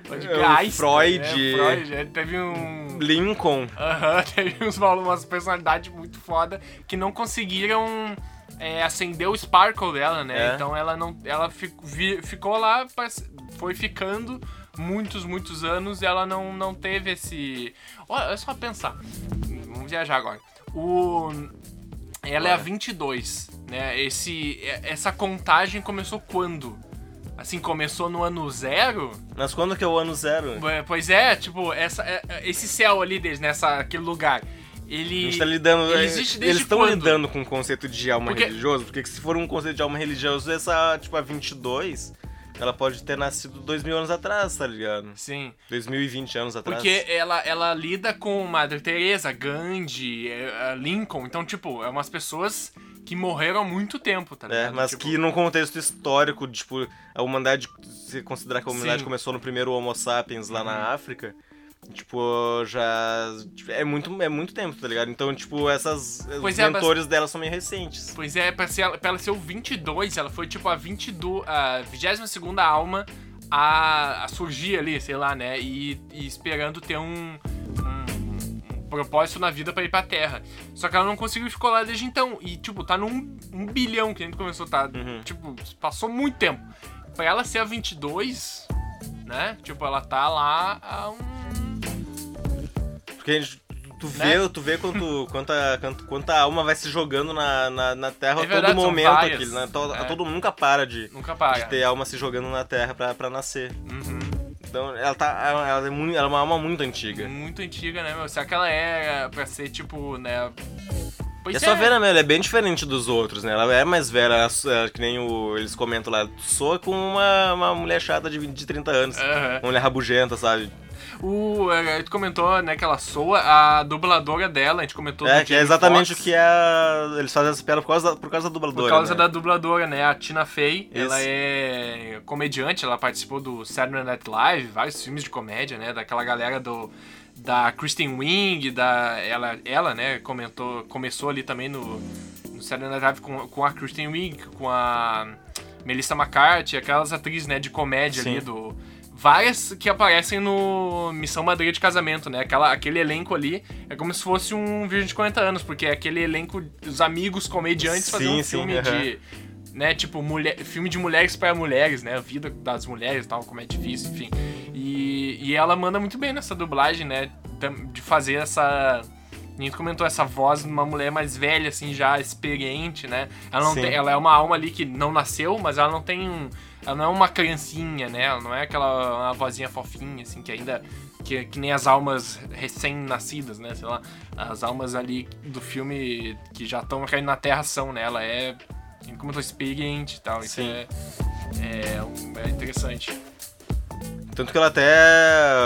[SPEAKER 2] Pode é,
[SPEAKER 1] Freud.
[SPEAKER 2] É, Freud. Ele teve um.
[SPEAKER 1] Lincoln.
[SPEAKER 2] Aham, uhum, teve uns, umas personalidades muito foda que não conseguiram é, acender o sparkle dela, né? É. Então ela não. Ela fico, vi, ficou lá, foi ficando muitos, muitos anos e ela não, não teve esse. Olha, é só pensar. Vamos viajar agora. O. Ela é a 22, né? Esse, essa contagem começou quando? Assim, começou no ano zero?
[SPEAKER 1] Mas quando que é o ano zero?
[SPEAKER 2] Pois é, tipo, essa, esse céu ali deles, nessa, aquele lugar ele.
[SPEAKER 1] A gente tá lidando. Ele é, existe desde eles estão lidando com o conceito de alma porque... religioso, porque se for um conceito de alma religioso, essa, tipo, a 22. Ela pode ter nascido dois mil anos atrás, tá ligado?
[SPEAKER 2] Sim.
[SPEAKER 1] 2020 anos atrás.
[SPEAKER 2] Porque ela, ela lida com Madre Teresa, Gandhi, é, Lincoln. Então, tipo, é umas pessoas que morreram há muito tempo, tá é, ligado?
[SPEAKER 1] É, mas
[SPEAKER 2] tipo...
[SPEAKER 1] que num contexto histórico, tipo, a humanidade, se considerar que a humanidade Sim. começou no primeiro Homo sapiens lá uhum. na África, Tipo, já. É muito, é muito tempo, tá ligado? Então, tipo, essas. Pois os é, mentores mas... dela são meio recentes.
[SPEAKER 2] Pois é, pra, ser, pra ela ser o 22, ela foi, tipo, a 22. A 22 alma a, a surgir ali, sei lá, né? E, e esperando ter um, propósito na vida para ir pra Terra. Só que ela não conseguiu ficar lá desde então. E, tipo, tá num um bilhão que a gente começou, tá? Uhum. Tipo, passou muito tempo. Pra ela ser a 22, né? Tipo, ela tá lá há um
[SPEAKER 1] porque a gente, tu vê, né? tu vê quanto, quanta, quanta alma vai se jogando na, na, na Terra é verdade, a todo momento aqui, né? Todo, é. todo nunca para de,
[SPEAKER 2] nunca para.
[SPEAKER 1] de ter alma se jogando na Terra pra, pra nascer. Uhum. Então ela tá. Ela é, muito, ela é uma alma muito antiga.
[SPEAKER 2] Muito antiga, né, meu? Será que ela é pra ser, tipo, né?
[SPEAKER 1] Pois e é só ver, né, ela é bem diferente dos outros, né? Ela é mais velha, ela, ela, que nem o, eles comentam lá, soa com uma, uma mulher chata de, de 30 anos. Uhum. Uma mulher rabugenta, sabe?
[SPEAKER 2] O, é, a gente comentou, né, que ela soa a dubladora dela, a gente comentou
[SPEAKER 1] É, que é exatamente Fox. o que é. Eles fazem essa piada por causa da, por causa da dubladora.
[SPEAKER 2] Por causa
[SPEAKER 1] né?
[SPEAKER 2] da dubladora, né? A Tina Fey, Isso. ela é comediante, ela participou do Saturday Night Live, vários filmes de comédia, né? Daquela galera do da Kristen Wiig, da ela, ela, né, comentou, começou ali também no, no Saturday Night Live com, com a Kristen Wiig, com a Melissa McCarthy, aquelas atrizes, né, de comédia Sim. ali do várias que aparecem no Missão Madrid de Casamento, né? Aquela, aquele elenco ali é como se fosse um Virgem de 40 anos, porque é aquele elenco dos amigos comediantes fazendo um filme sim, de. Né, tipo, mulher, filme de mulheres para mulheres, né? A vida das mulheres e tal, como é difícil, enfim. E, e ela manda muito bem nessa dublagem, né? De fazer essa. A gente comentou essa voz de uma mulher mais velha, assim, já experiente, né? Ela, não tem, ela é uma alma ali que não nasceu, mas ela não tem um ela não é uma criancinha, né? Ela não é aquela vozinha fofinha, assim, que ainda. Que, que nem as almas recém-nascidas, né? Sei lá. As almas ali do filme que já estão caindo na Terra são, né? Ela é. Como eu experiente e tal. Isso é, é, é interessante.
[SPEAKER 1] Tanto que ela até.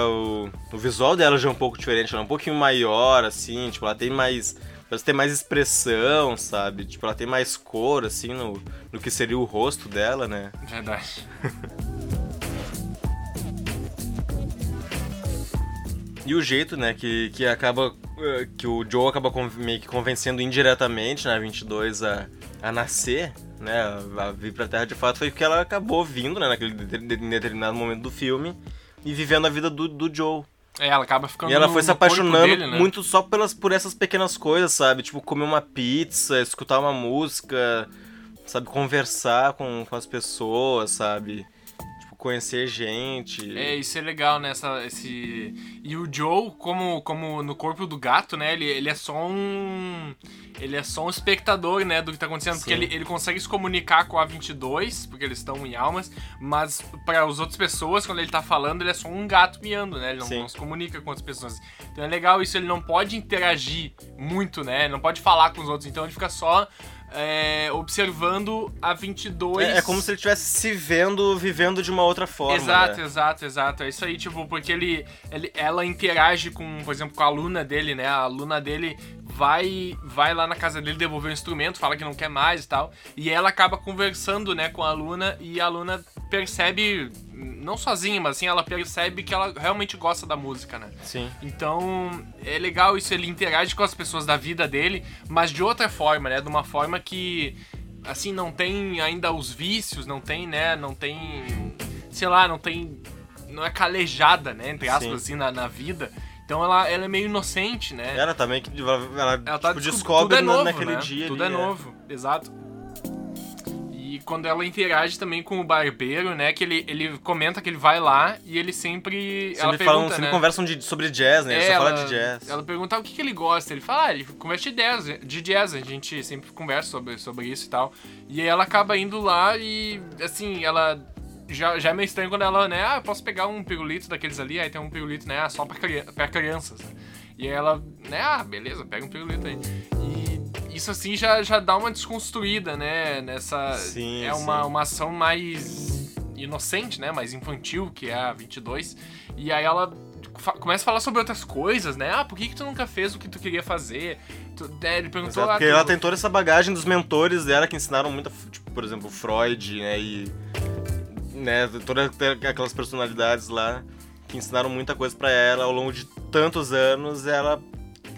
[SPEAKER 1] O, o, visual dela já é um pouco diferente, ela é um pouquinho maior, assim, tipo, ela tem mais Parece ter mais expressão, sabe? Tipo, ela tem mais cor, assim, no, no que seria o rosto dela, né?
[SPEAKER 2] Verdade.
[SPEAKER 1] e o jeito, né, que, que acaba. Eh, que o Joe acaba meio que convencendo indiretamente na né, 22 a, a nascer, né? A vir pra Terra de fato, foi que ela acabou vindo, né, naquele determinado momento do filme e vivendo a vida do, do Joe.
[SPEAKER 2] É, ela acaba ficando.
[SPEAKER 1] E ela foi se apaixonando dele, né? muito só pelas, por essas pequenas coisas, sabe? Tipo, comer uma pizza, escutar uma música, sabe? Conversar com, com as pessoas, sabe? Conhecer gente.
[SPEAKER 2] É, isso é legal, né? Essa, esse... E o Joe, como, como no corpo do gato, né? Ele, ele é só um. Ele é só um espectador, né, do que tá acontecendo. Sim. Porque ele, ele consegue se comunicar com a 22, porque eles estão em almas, mas para as outras pessoas, quando ele tá falando, ele é só um gato miando, né? Ele não, não, se comunica com outras pessoas. Então é legal isso, ele não pode interagir muito, né? Ele não pode falar com os outros, então ele fica só é, observando a 22.
[SPEAKER 1] É, é como se ele estivesse se vendo, vivendo de uma outra forma.
[SPEAKER 2] Exato,
[SPEAKER 1] né?
[SPEAKER 2] exato, exato. É isso aí, tipo, porque ele, ele, ela interage com, por exemplo, com a aluna dele, né? A aluna dele vai vai lá na casa dele devolver o instrumento, fala que não quer mais e tal. E ela acaba conversando, né, com a aluna e a aluna percebe, não sozinha, mas assim, ela percebe que ela realmente gosta da música, né?
[SPEAKER 1] Sim.
[SPEAKER 2] Então, é legal isso, ele interage com as pessoas da vida dele, mas de outra forma, né? De uma forma que, assim, não tem ainda os vícios, não tem, né? Não tem, sei lá, não tem, não é calejada, né? Entre aspas, Sim. assim, na, na vida. Então ela, ela é meio inocente, né?
[SPEAKER 1] Ela também que ela, ela, tá tipo, descobre
[SPEAKER 2] tudo é novo,
[SPEAKER 1] naquele
[SPEAKER 2] né?
[SPEAKER 1] dia.
[SPEAKER 2] Tudo ali, é novo, é. exato. E quando ela interage também com o barbeiro, né? Que ele, ele comenta que ele vai lá e ele sempre.
[SPEAKER 1] Sempre,
[SPEAKER 2] ela
[SPEAKER 1] falam,
[SPEAKER 2] pergunta,
[SPEAKER 1] sempre
[SPEAKER 2] né?
[SPEAKER 1] conversam de, sobre jazz, né?
[SPEAKER 2] É, ela,
[SPEAKER 1] fala de jazz.
[SPEAKER 2] Ela pergunta ah, o que, que ele gosta. Ele fala, ah, ele conversa de jazz, de jazz. A gente sempre conversa sobre, sobre isso e tal. E aí ela acaba indo lá e, assim, ela já, já é meio estranho quando ela, né, ah, posso pegar um pirulito daqueles ali, aí tem um pirulito, né, ah, só pra, pra crianças. E aí ela, né, ah, beleza, pega um pirulito aí. Isso assim já, já dá uma desconstruída, né, nessa...
[SPEAKER 1] Sim,
[SPEAKER 2] é uma,
[SPEAKER 1] sim.
[SPEAKER 2] uma ação mais inocente, né, mais infantil, que é a 22. E aí ela começa a falar sobre outras coisas, né, ah, por que que tu nunca fez o que tu queria fazer? Tu, né, ele perguntou...
[SPEAKER 1] Exato,
[SPEAKER 2] ah,
[SPEAKER 1] porque
[SPEAKER 2] tu-
[SPEAKER 1] ela tem toda essa bagagem dos mentores dela que ensinaram muito, tipo, por exemplo, Freud, né, e né, todas aquelas personalidades lá que ensinaram muita coisa pra ela ao longo de tantos anos, ela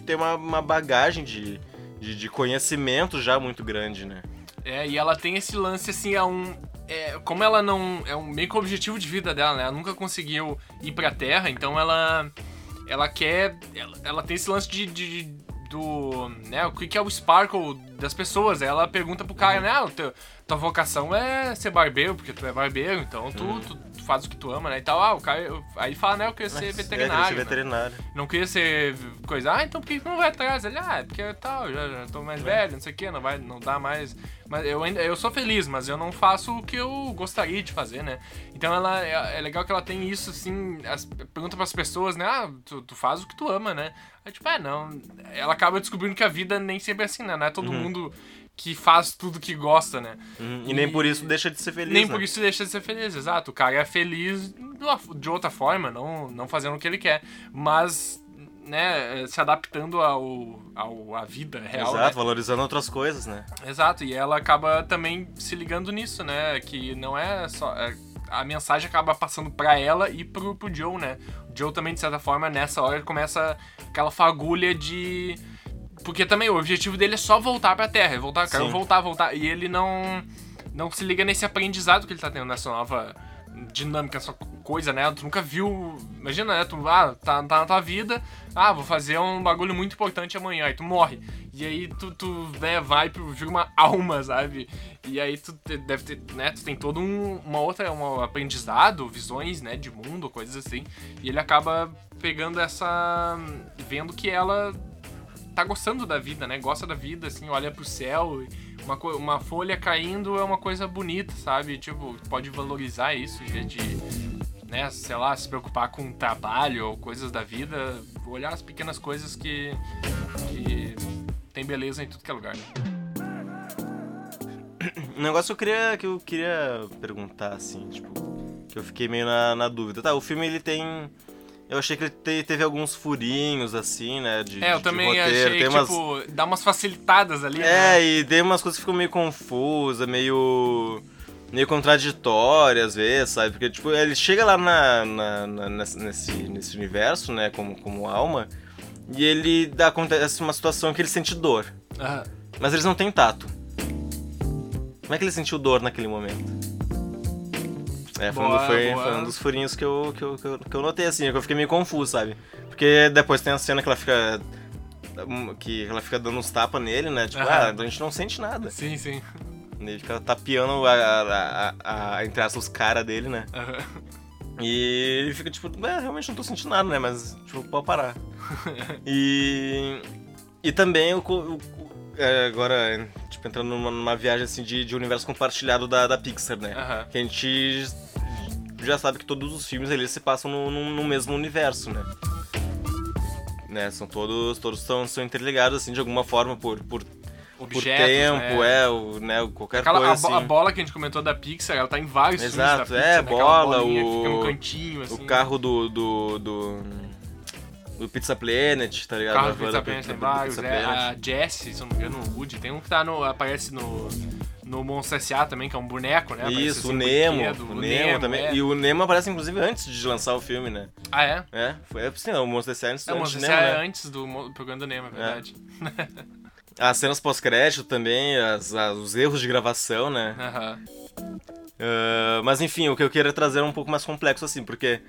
[SPEAKER 1] tem uma, uma bagagem de, de, de conhecimento já muito grande, né?
[SPEAKER 2] É, e ela tem esse lance assim, é um. É, como ela não. É um meio que o objetivo de vida dela, né? Ela nunca conseguiu ir pra Terra, então ela. Ela quer. Ela, ela tem esse lance de. de- do. né? O que é o sparkle das pessoas. Ela pergunta pro cara, né? Ah, teu- tua vocação é ser barbeiro, porque tu é barbeiro, então tu, tu, tu faz o que tu ama, né? E tal. Ah, o cara. eu- Aí fala, né? Eu queria ser
[SPEAKER 1] É,
[SPEAKER 2] veterinário.
[SPEAKER 1] queria ser
[SPEAKER 2] né?
[SPEAKER 1] veterinário.
[SPEAKER 2] Não queria ser coisa, ah, então por que não vai atrás? Ele, ah, é porque tal, já, já tô mais velho, não sei o que, não vai, não dá mais. Mas eu ainda, eu sou feliz, mas eu não faço o que eu gostaria de fazer, né? Então ela, é, é legal que ela tem isso, assim, as, pergunta pras pessoas, né? Ah, tu, tu faz o que tu ama, né? Aí, tipo, é, não. Ela acaba descobrindo que a vida nem sempre é assim, né? Não é todo mundo que faz tudo que gosta, né?
[SPEAKER 1] Uhum, E nem por isso deixa de ser feliz,
[SPEAKER 2] Nem
[SPEAKER 1] né?
[SPEAKER 2] por isso deixa de ser feliz, exato. O cara é feliz de outra forma, não, não fazendo o que ele quer, mas né, se adaptando ao, ao à vida real.
[SPEAKER 1] Exato,
[SPEAKER 2] né?
[SPEAKER 1] valorizando outras coisas, né?
[SPEAKER 2] Exato, e ela acaba também se ligando nisso, né? Que não é só. é- a mensagem acaba passando pra ela e pro, pro Joe, né? O Joe também, de certa forma, nessa hora, ele começa aquela fagulha de. Porque também o objetivo dele é só voltar pra Terra, é voltar,
[SPEAKER 1] Sim.
[SPEAKER 2] voltar, voltar. E ele não. Não se liga nesse aprendizado que ele tá tendo nessa nova dinâmica, essa coisa, né? Tu nunca viu. Imagina, né? Tu ah, tá, tá na tua vida, ah, vou fazer um bagulho muito importante amanhã, aí tu morre. E aí tu, tu né, vai pro. vira uma alma, sabe? E aí tu deve ter, né? Tu tem todo um, uma outra, um aprendizado, visões, né, de mundo, coisas assim. E ele acaba pegando essa. vendo que ela tá gostando da vida, né? Gosta da vida, assim, olha pro céu. Uma, uma folha caindo é uma coisa bonita, sabe? Tipo, pode valorizar isso em vez de, né, sei lá, se preocupar com trabalho ou coisas da vida. Olhar as pequenas coisas que, que tem beleza em tudo que é lugar. né?
[SPEAKER 1] Um negócio que eu queria, que eu queria perguntar, assim, tipo, que eu fiquei meio na, na dúvida. Tá, o filme ele tem. Eu achei que ele te- teve alguns furinhos, assim, né? De,
[SPEAKER 2] É, eu
[SPEAKER 1] de
[SPEAKER 2] também
[SPEAKER 1] roteiro.
[SPEAKER 2] achei,
[SPEAKER 1] umas,
[SPEAKER 2] tipo, dá umas facilitadas ali,
[SPEAKER 1] É,
[SPEAKER 2] né?
[SPEAKER 1] e tem umas coisas que ficam meio confusas, meio. meio contraditórias às vezes, sabe? Porque, tipo, ele chega lá na, na- na- nesse, nesse, universo, né, como, como alma, e ele dá, acontece uma situação que ele sente dor.
[SPEAKER 2] Aham.
[SPEAKER 1] Mas eles não têm tato. Como é que ele sentiu dor naquele momento? É, foi, um,
[SPEAKER 2] Boa,
[SPEAKER 1] foi-
[SPEAKER 2] boa.
[SPEAKER 1] foi um dos furinhos que eu, que, eu, que, eu, que eu notei, assim, que eu fiquei meio confuso, sabe? Porque depois tem a cena que ela fica. que ela fica dando uns tapas nele, né? Tipo, ah, a gente não sente nada.
[SPEAKER 2] Sim, sim.
[SPEAKER 1] Ele fica tapeando a, a, a, a entre aspas, os caras dele, né? E ele fica tipo, é, realmente não tô sentindo nada, né? Mas, tipo, pode parar. e. E também o. o é, agora, tipo, entrando numa, numa, viagem assim de, de universo compartilhado da, da Pixar, né? Que a gente já sabe que todos os filmes eles se passam no, no, no mesmo universo, né? né? São todos, todos são, são interligados assim de alguma forma por, por
[SPEAKER 2] Objetos,
[SPEAKER 1] por tempo,
[SPEAKER 2] né?
[SPEAKER 1] é, o, né, qualquer
[SPEAKER 2] Aquela,
[SPEAKER 1] coisa
[SPEAKER 2] a,
[SPEAKER 1] assim.
[SPEAKER 2] a, bola que a gente comentou da Pixar, ela tá em vários
[SPEAKER 1] Exato,
[SPEAKER 2] filmes da Pixar,
[SPEAKER 1] é,
[SPEAKER 2] né?
[SPEAKER 1] bola,
[SPEAKER 2] o...
[SPEAKER 1] o,
[SPEAKER 2] fica no cantinho, assim.
[SPEAKER 1] o carro do, do, do, do Pizza Planet, tá
[SPEAKER 2] O
[SPEAKER 1] ligado?
[SPEAKER 2] carro do Pizza Planet tem vários, é,
[SPEAKER 1] Planet.
[SPEAKER 2] a Jessie, se eu não me engano, o Woody, tem um que tá no, aparece no, no Monstro S.A. também, que é um boneco, né?
[SPEAKER 1] Isso,
[SPEAKER 2] assim,
[SPEAKER 1] o Nemo, o Nemo também.
[SPEAKER 2] é.
[SPEAKER 1] E o Nemo aparece inclusive antes de lançar o filme, né?
[SPEAKER 2] Ah, é?
[SPEAKER 1] É, foi assim, o Monstro S.A. antes,
[SPEAKER 2] É, o
[SPEAKER 1] antes do. Nemo,
[SPEAKER 2] é
[SPEAKER 1] né?
[SPEAKER 2] antes do programa do Nemo, é verdade.
[SPEAKER 1] As cenas pós-crédito também, as, as- os erros de gravação, né?
[SPEAKER 2] Aham.
[SPEAKER 1] Ah, mas enfim, o que eu queria trazer é um pouco mais complexo assim, porque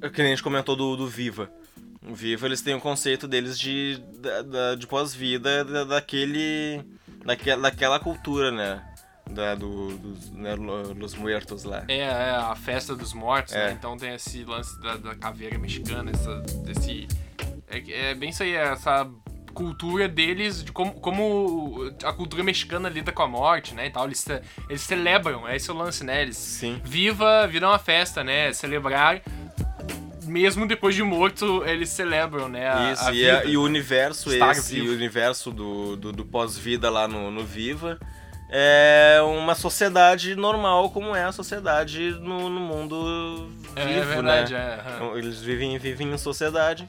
[SPEAKER 1] é que nem a gente comentou do, do Viva. O Viva, eles têm o conceito deles de, da- de pós-vida da- daquele, daquela, daquela cultura, né? Da, do, dos né, lo- Los Muertos lá.
[SPEAKER 2] É, é a festa dos mortos,
[SPEAKER 1] É.
[SPEAKER 2] né? Então tem esse lance da, da caveira mexicana, essa, desse... É, é bem isso aí, essa cultura deles, de como, como a cultura mexicana lida com a morte, né, e tal. Eles, eles celebram, é esse o lance, né? Eles
[SPEAKER 1] Sim.
[SPEAKER 2] viva, viram uma festa, né? Celebrar, mesmo depois de morto, eles celebram, né? A,
[SPEAKER 1] Isso,
[SPEAKER 2] a
[SPEAKER 1] e,
[SPEAKER 2] vida.
[SPEAKER 1] a- e o universo
[SPEAKER 2] Estar
[SPEAKER 1] esse,
[SPEAKER 2] vivo.
[SPEAKER 1] o universo do, do, do pós-vida lá no, no Viva, é uma sociedade normal como é a sociedade no, no mundo vivo,
[SPEAKER 2] É verdade,
[SPEAKER 1] né?
[SPEAKER 2] é. aham.
[SPEAKER 1] Eles vivem, vivem em sociedade.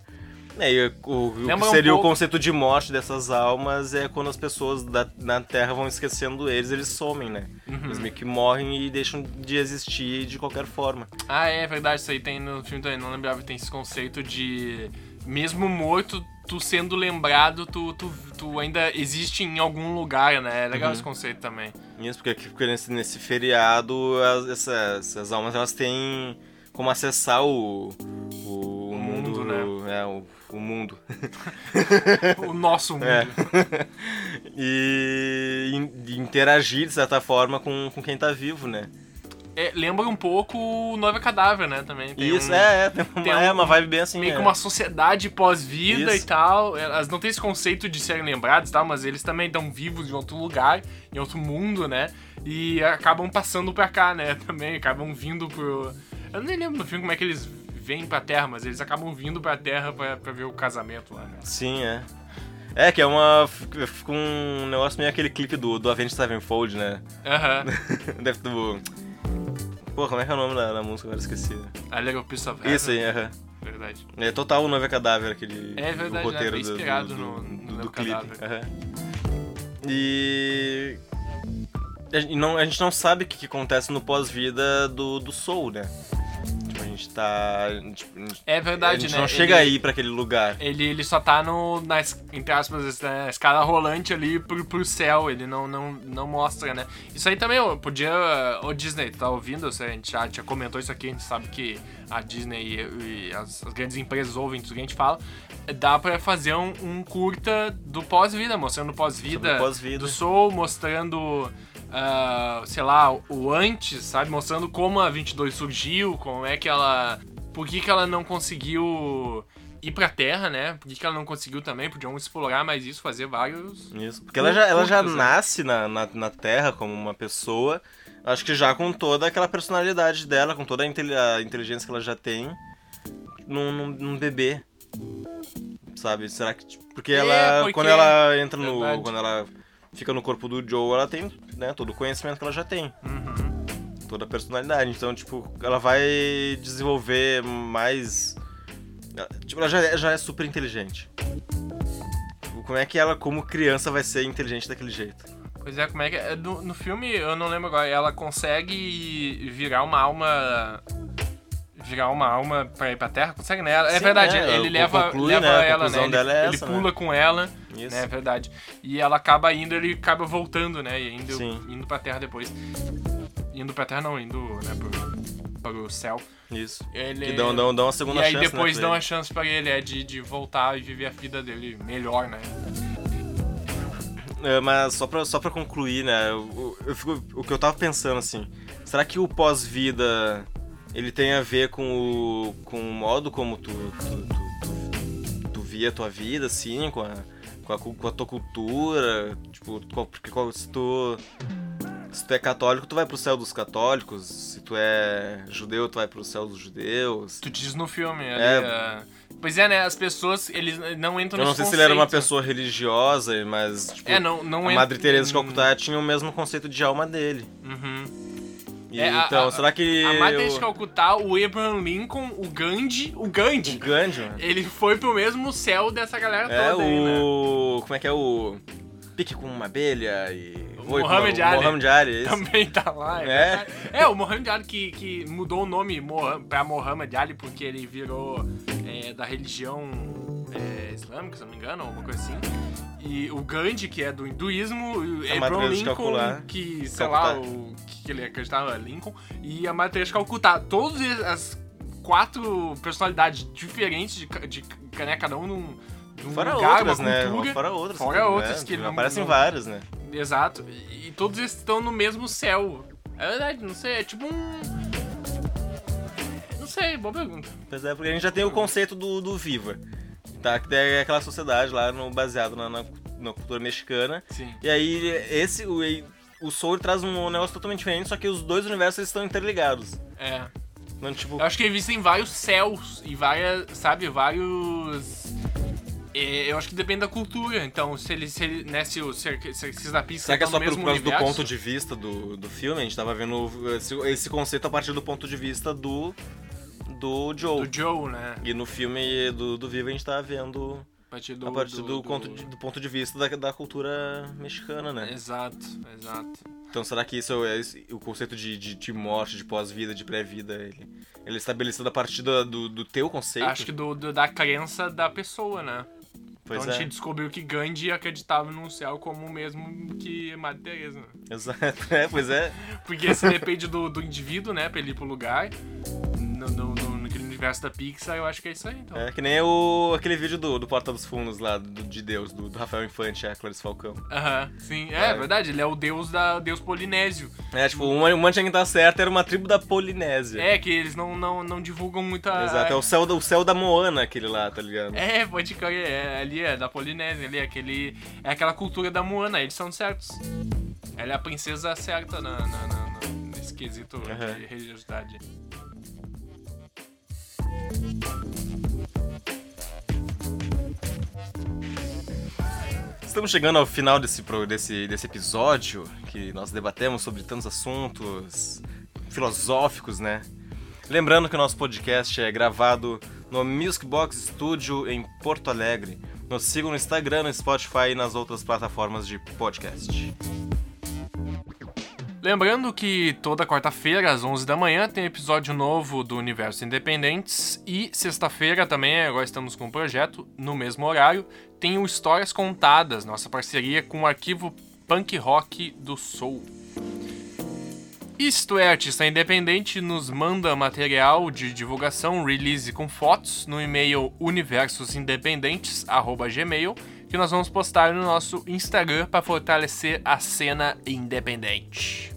[SPEAKER 1] É, e o, o que
[SPEAKER 2] um
[SPEAKER 1] seria
[SPEAKER 2] pouco-
[SPEAKER 1] o conceito de morte dessas almas é quando as pessoas da, na Terra vão esquecendo eles, eles somem, né?
[SPEAKER 2] Uhum.
[SPEAKER 1] Eles meio que morrem e deixam de existir de qualquer forma.
[SPEAKER 2] Ah, é verdade, isso aí tem no filme também, não lembrava que tem esse conceito de mesmo morto, tu sendo lembrado, tu, tu, tu ainda existe em algum lugar, né? É legal
[SPEAKER 1] Uhum.
[SPEAKER 2] esse conceito também.
[SPEAKER 1] Isso, porque, aqui- porque nesse, nesse feriado as, essas, essas almas elas têm como acessar o, o,
[SPEAKER 2] O
[SPEAKER 1] mundo,
[SPEAKER 2] mundo, né?
[SPEAKER 1] É, o, o mundo.
[SPEAKER 2] O nosso mundo.
[SPEAKER 1] É. e, in- interagir, de certa forma, com, com quem tá vivo, né?
[SPEAKER 2] É, lembra um pouco o Noiva Cadáver, né? Também. Tem
[SPEAKER 1] Isso,
[SPEAKER 2] um-
[SPEAKER 1] é, é, tem uma,
[SPEAKER 2] tem
[SPEAKER 1] é
[SPEAKER 2] um-
[SPEAKER 1] uma vibe bem assim.
[SPEAKER 2] Meio
[SPEAKER 1] é.
[SPEAKER 2] que uma sociedade pós-vida e tal. Elas não têm esse conceito de serem lembrados e tal, mas eles também estão vivos em outro lugar, em outro mundo, né? E acabam passando pra cá, né? Também acabam vindo pro. Eu nem lembro no filme como é que eles vêm pra Terra, mas eles acabam vindo pra Terra pra, pra ver o casamento lá, né?
[SPEAKER 1] Sim, é. É, que é uma. Fica um negócio meio aquele clipe do, do Avenged Sevenfold, né?
[SPEAKER 2] Aham.
[SPEAKER 1] Deve do. Pô, como é que é o nome da, da música? Agora esqueci.
[SPEAKER 2] A Little Piece of Heaven.
[SPEAKER 1] Isso aí, aham.
[SPEAKER 2] Verdade.
[SPEAKER 1] É total o Noiva Cadáver, aquele
[SPEAKER 2] É verdade,
[SPEAKER 1] o roteiro
[SPEAKER 2] né?
[SPEAKER 1] Do-
[SPEAKER 2] inspirado
[SPEAKER 1] do,
[SPEAKER 2] no-
[SPEAKER 1] do,
[SPEAKER 2] no
[SPEAKER 1] do,
[SPEAKER 2] Noiva
[SPEAKER 1] clipe. Aham. E... A gente, não, a gente não sabe o que, que acontece no pós-vida do, do Soul, né? Tipo, a gente tá... a gente- a gente-
[SPEAKER 2] É verdade,
[SPEAKER 1] a gente
[SPEAKER 2] né?
[SPEAKER 1] não chega
[SPEAKER 2] Ele-
[SPEAKER 1] aí pra aquele lugar.
[SPEAKER 2] Ele, ele só tá no, na, entre aspas, na escala rolante ali pro, pro céu, ele não, não, não mostra, né? Isso aí também, ó, podia, ô Disney, tu tá ouvindo? A gente já, já comentou isso aqui, a gente sabe que a Disney e, e as, as grandes empresas ouvem tudo que a gente fala. Dá pra fazer um, um curta do pós-vida, mostrando pós-vida
[SPEAKER 1] pós-vida.
[SPEAKER 2] do Soul, mostrando... ah, sei lá, o antes, sabe? Mostrando como a 22 surgiu, como é que ela... Por que, que ela não conseguiu ir pra Terra, né? Por que, que ela não conseguiu também? Podiam explorar mais isso, fazer vários.
[SPEAKER 1] Isso. Porque ela já, ela já
[SPEAKER 2] né?
[SPEAKER 1] nasce na, na, na Terra como uma pessoa, acho que já com toda aquela personalidade dela, com toda a, intel- a inteligência que ela já tem, num, num, num bebê. Sabe? Será que. tipo, Porque
[SPEAKER 2] É,
[SPEAKER 1] ela.
[SPEAKER 2] porque-
[SPEAKER 1] Quando ela entra no.
[SPEAKER 2] Verdade.
[SPEAKER 1] Quando ela fica no corpo do Joe, ela tem né, todo o conhecimento que ela já tem.
[SPEAKER 2] Uhum.
[SPEAKER 1] Toda a personalidade. Então, tipo, ela vai desenvolver mais. Tipo, ela já é, já é super inteligente. Como é que ela, como criança, vai ser inteligente daquele jeito?
[SPEAKER 2] Pois é, como é que é? No, no filme, eu não lembro agora, ela consegue virar uma alma. Virar uma alma pra ir pra Terra? Consegue, né? É
[SPEAKER 1] Sim,
[SPEAKER 2] verdade,
[SPEAKER 1] é,
[SPEAKER 2] ele leva,
[SPEAKER 1] conclui,
[SPEAKER 2] leva
[SPEAKER 1] né,
[SPEAKER 2] ela, né? Ele,
[SPEAKER 1] é
[SPEAKER 2] ele
[SPEAKER 1] essa,
[SPEAKER 2] pula
[SPEAKER 1] né?
[SPEAKER 2] com ela,
[SPEAKER 1] Isso.
[SPEAKER 2] né? É verdade. E ela acaba indo, ele acaba voltando, né? E indo,
[SPEAKER 1] Sim.
[SPEAKER 2] indo pra Terra depois. Indo pra Terra não, indo, né, pro, pro céu.
[SPEAKER 1] Isso.
[SPEAKER 2] Ele...
[SPEAKER 1] Que dão, dão, dão uma segunda
[SPEAKER 2] e aí
[SPEAKER 1] chance,
[SPEAKER 2] depois
[SPEAKER 1] né,
[SPEAKER 2] dão a chance pra ele, é de, de voltar e viver a vida dele melhor, né?
[SPEAKER 1] é, mas só pra, só pra concluir, né? Eu, eu fico, o que eu tava pensando assim, será que o pós-vida ele tem a ver com o, com o modo como tu, tu, tu, tu via a tua vida, assim, com a, com a, com a tua cultura? Tipo, porque se tu se tu é católico, tu vai pro céu dos católicos. Se tu é judeu, tu vai pro céu dos judeus.
[SPEAKER 2] Tu diz no filme, ali, é... é pois é, né? As pessoas, eles não entram
[SPEAKER 1] Eu não sei conceito. se ele era uma pessoa religiosa, mas, tipo,
[SPEAKER 2] é, não, não
[SPEAKER 1] a Madre Teresa de Calcutá tinha o mesmo conceito de alma dele.
[SPEAKER 2] Uhum.
[SPEAKER 1] E, é, então, a, será que.
[SPEAKER 2] A Madre Teresa de Calcutá, o Abraham Lincoln, o Gandhi. O Gandhi.
[SPEAKER 1] O Gandhi, mano.
[SPEAKER 2] Ele foi pro mesmo céu dessa galera
[SPEAKER 1] é,
[SPEAKER 2] toda
[SPEAKER 1] o...
[SPEAKER 2] aí,
[SPEAKER 1] né? Como é que é o. Pique com uma abelha e
[SPEAKER 2] o Mohamed Ali.
[SPEAKER 1] Mohamed Ali,
[SPEAKER 2] Também tá lá. É, é. é o Mohamed Ali que, que mudou o nome pra Mohamed Ali porque ele virou é, da religião é, islâmica, se não me engano, alguma coisa assim. E o Gandhi, que é do hinduísmo, é Abraham Lincoln, que, sei lá, o que ele acreditava, Lincoln, e a Matriz Calcutá. Todas as quatro personalidades diferentes de, de né, cada um num
[SPEAKER 1] Fora
[SPEAKER 2] lugar,
[SPEAKER 1] outras, né?
[SPEAKER 2] Cultura,
[SPEAKER 1] fora outras.
[SPEAKER 2] Fora outras né? que
[SPEAKER 1] não, aparecem várias, né?
[SPEAKER 2] Exato. E, todos estão no mesmo céu. É verdade, não sei, é tipo um. Não sei, boa pergunta.
[SPEAKER 1] Pois é, porque a gente já tem o conceito do, do Viva. Tá? Que é aquela sociedade lá no, baseado na, na, na cultura mexicana.
[SPEAKER 2] Sim.
[SPEAKER 1] E aí, esse, o, o Soul traz um negócio totalmente diferente, só que os dois universos estão interligados.
[SPEAKER 2] É.
[SPEAKER 1] Não, tipo...
[SPEAKER 2] Eu acho que existem vários céus e várias, sabe, vários eu acho que depende da cultura. Então, se ele, se ele né, se o se, se, se da pista
[SPEAKER 1] Será que é só
[SPEAKER 2] causa
[SPEAKER 1] do ponto de vista do, do filme? A gente tava vendo esse, esse conceito a partir do ponto de vista do do Joe.
[SPEAKER 2] Do Joe, né?
[SPEAKER 1] E no filme do, do Vivo a gente tá vendo a partir do, a partir do, do, do... Ponto, de, do ponto de vista da, da cultura mexicana, né?
[SPEAKER 2] Exato, exato.
[SPEAKER 1] Então será que isso é, é o conceito de, de, de morte, de pós-vida, de pré-vida, ele, ele é estabelecido a partir do, do, teu conceito?
[SPEAKER 2] Acho que do, da crença da pessoa, né?
[SPEAKER 1] Pois
[SPEAKER 2] então
[SPEAKER 1] é.
[SPEAKER 2] a gente descobriu que Gandhi acreditava no céu como o mesmo que Madre Teresa.
[SPEAKER 1] Exato, é, pois é.
[SPEAKER 2] Porque se depende do, do indivíduo, né, pra ele ir pro lugar. No, no, universo da Pixar, eu acho que é isso aí, então.
[SPEAKER 1] É, que nem o, aquele vídeo do, do Porta dos Fundos lá, do, de Deus, do, do Rafael Infante, a Clarice Falcão.
[SPEAKER 2] Aham, sim. É, é, verdade, ele é o deus da deus polinésio.
[SPEAKER 1] É, tipo, uma, uma tinha que estar certa, era uma tribo da Polinésia.
[SPEAKER 2] É, que eles não, não, não divulgam muita...
[SPEAKER 1] Exato, é o céu, o céu da Moana, aquele lá, tá ligado?
[SPEAKER 2] É, pode crer, é, ali é da Polinésia, ali é aquele... É aquela cultura da Moana, eles são certos. Ela é a princesa certa na, na, na, nesse quesito uhum. de religiosidade.
[SPEAKER 1] Estamos chegando ao final desse, desse, desse episódio que nós debatemos sobre tantos assuntos filosóficos, né? Lembrando que o nosso podcast é gravado no Music Box Studio em Porto Alegre. Nos sigam no Instagram, no Spotify e nas outras plataformas de podcast.
[SPEAKER 2] Lembrando que toda quarta-feira, às 11 da manhã, tem episódio novo do Universo Independentes. E sexta-feira também, agora estamos com um projeto, no mesmo horário, tem o Histórias Contadas, nossa parceria com o arquivo Punk Rock do Soul. Isto é Artista Independente, nos manda material de divulgação, release com fotos no e-mail universosindependentes.gmail que nós vamos postar no nosso Instagram para fortalecer a cena independente.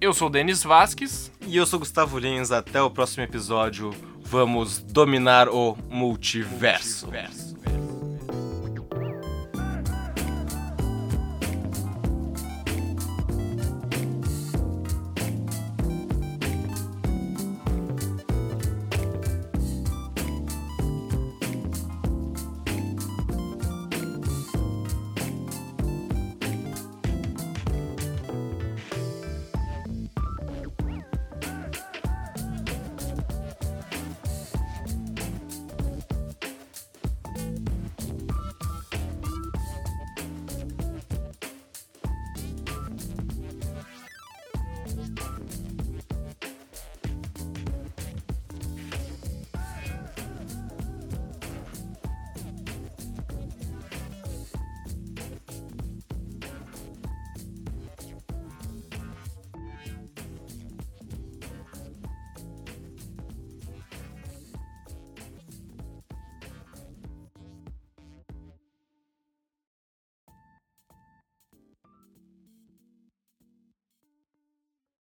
[SPEAKER 2] Eu sou Denis Vasques.
[SPEAKER 1] E eu sou Gustavo Lins. Até o próximo episódio. Vamos dominar o multiverso. multiverso.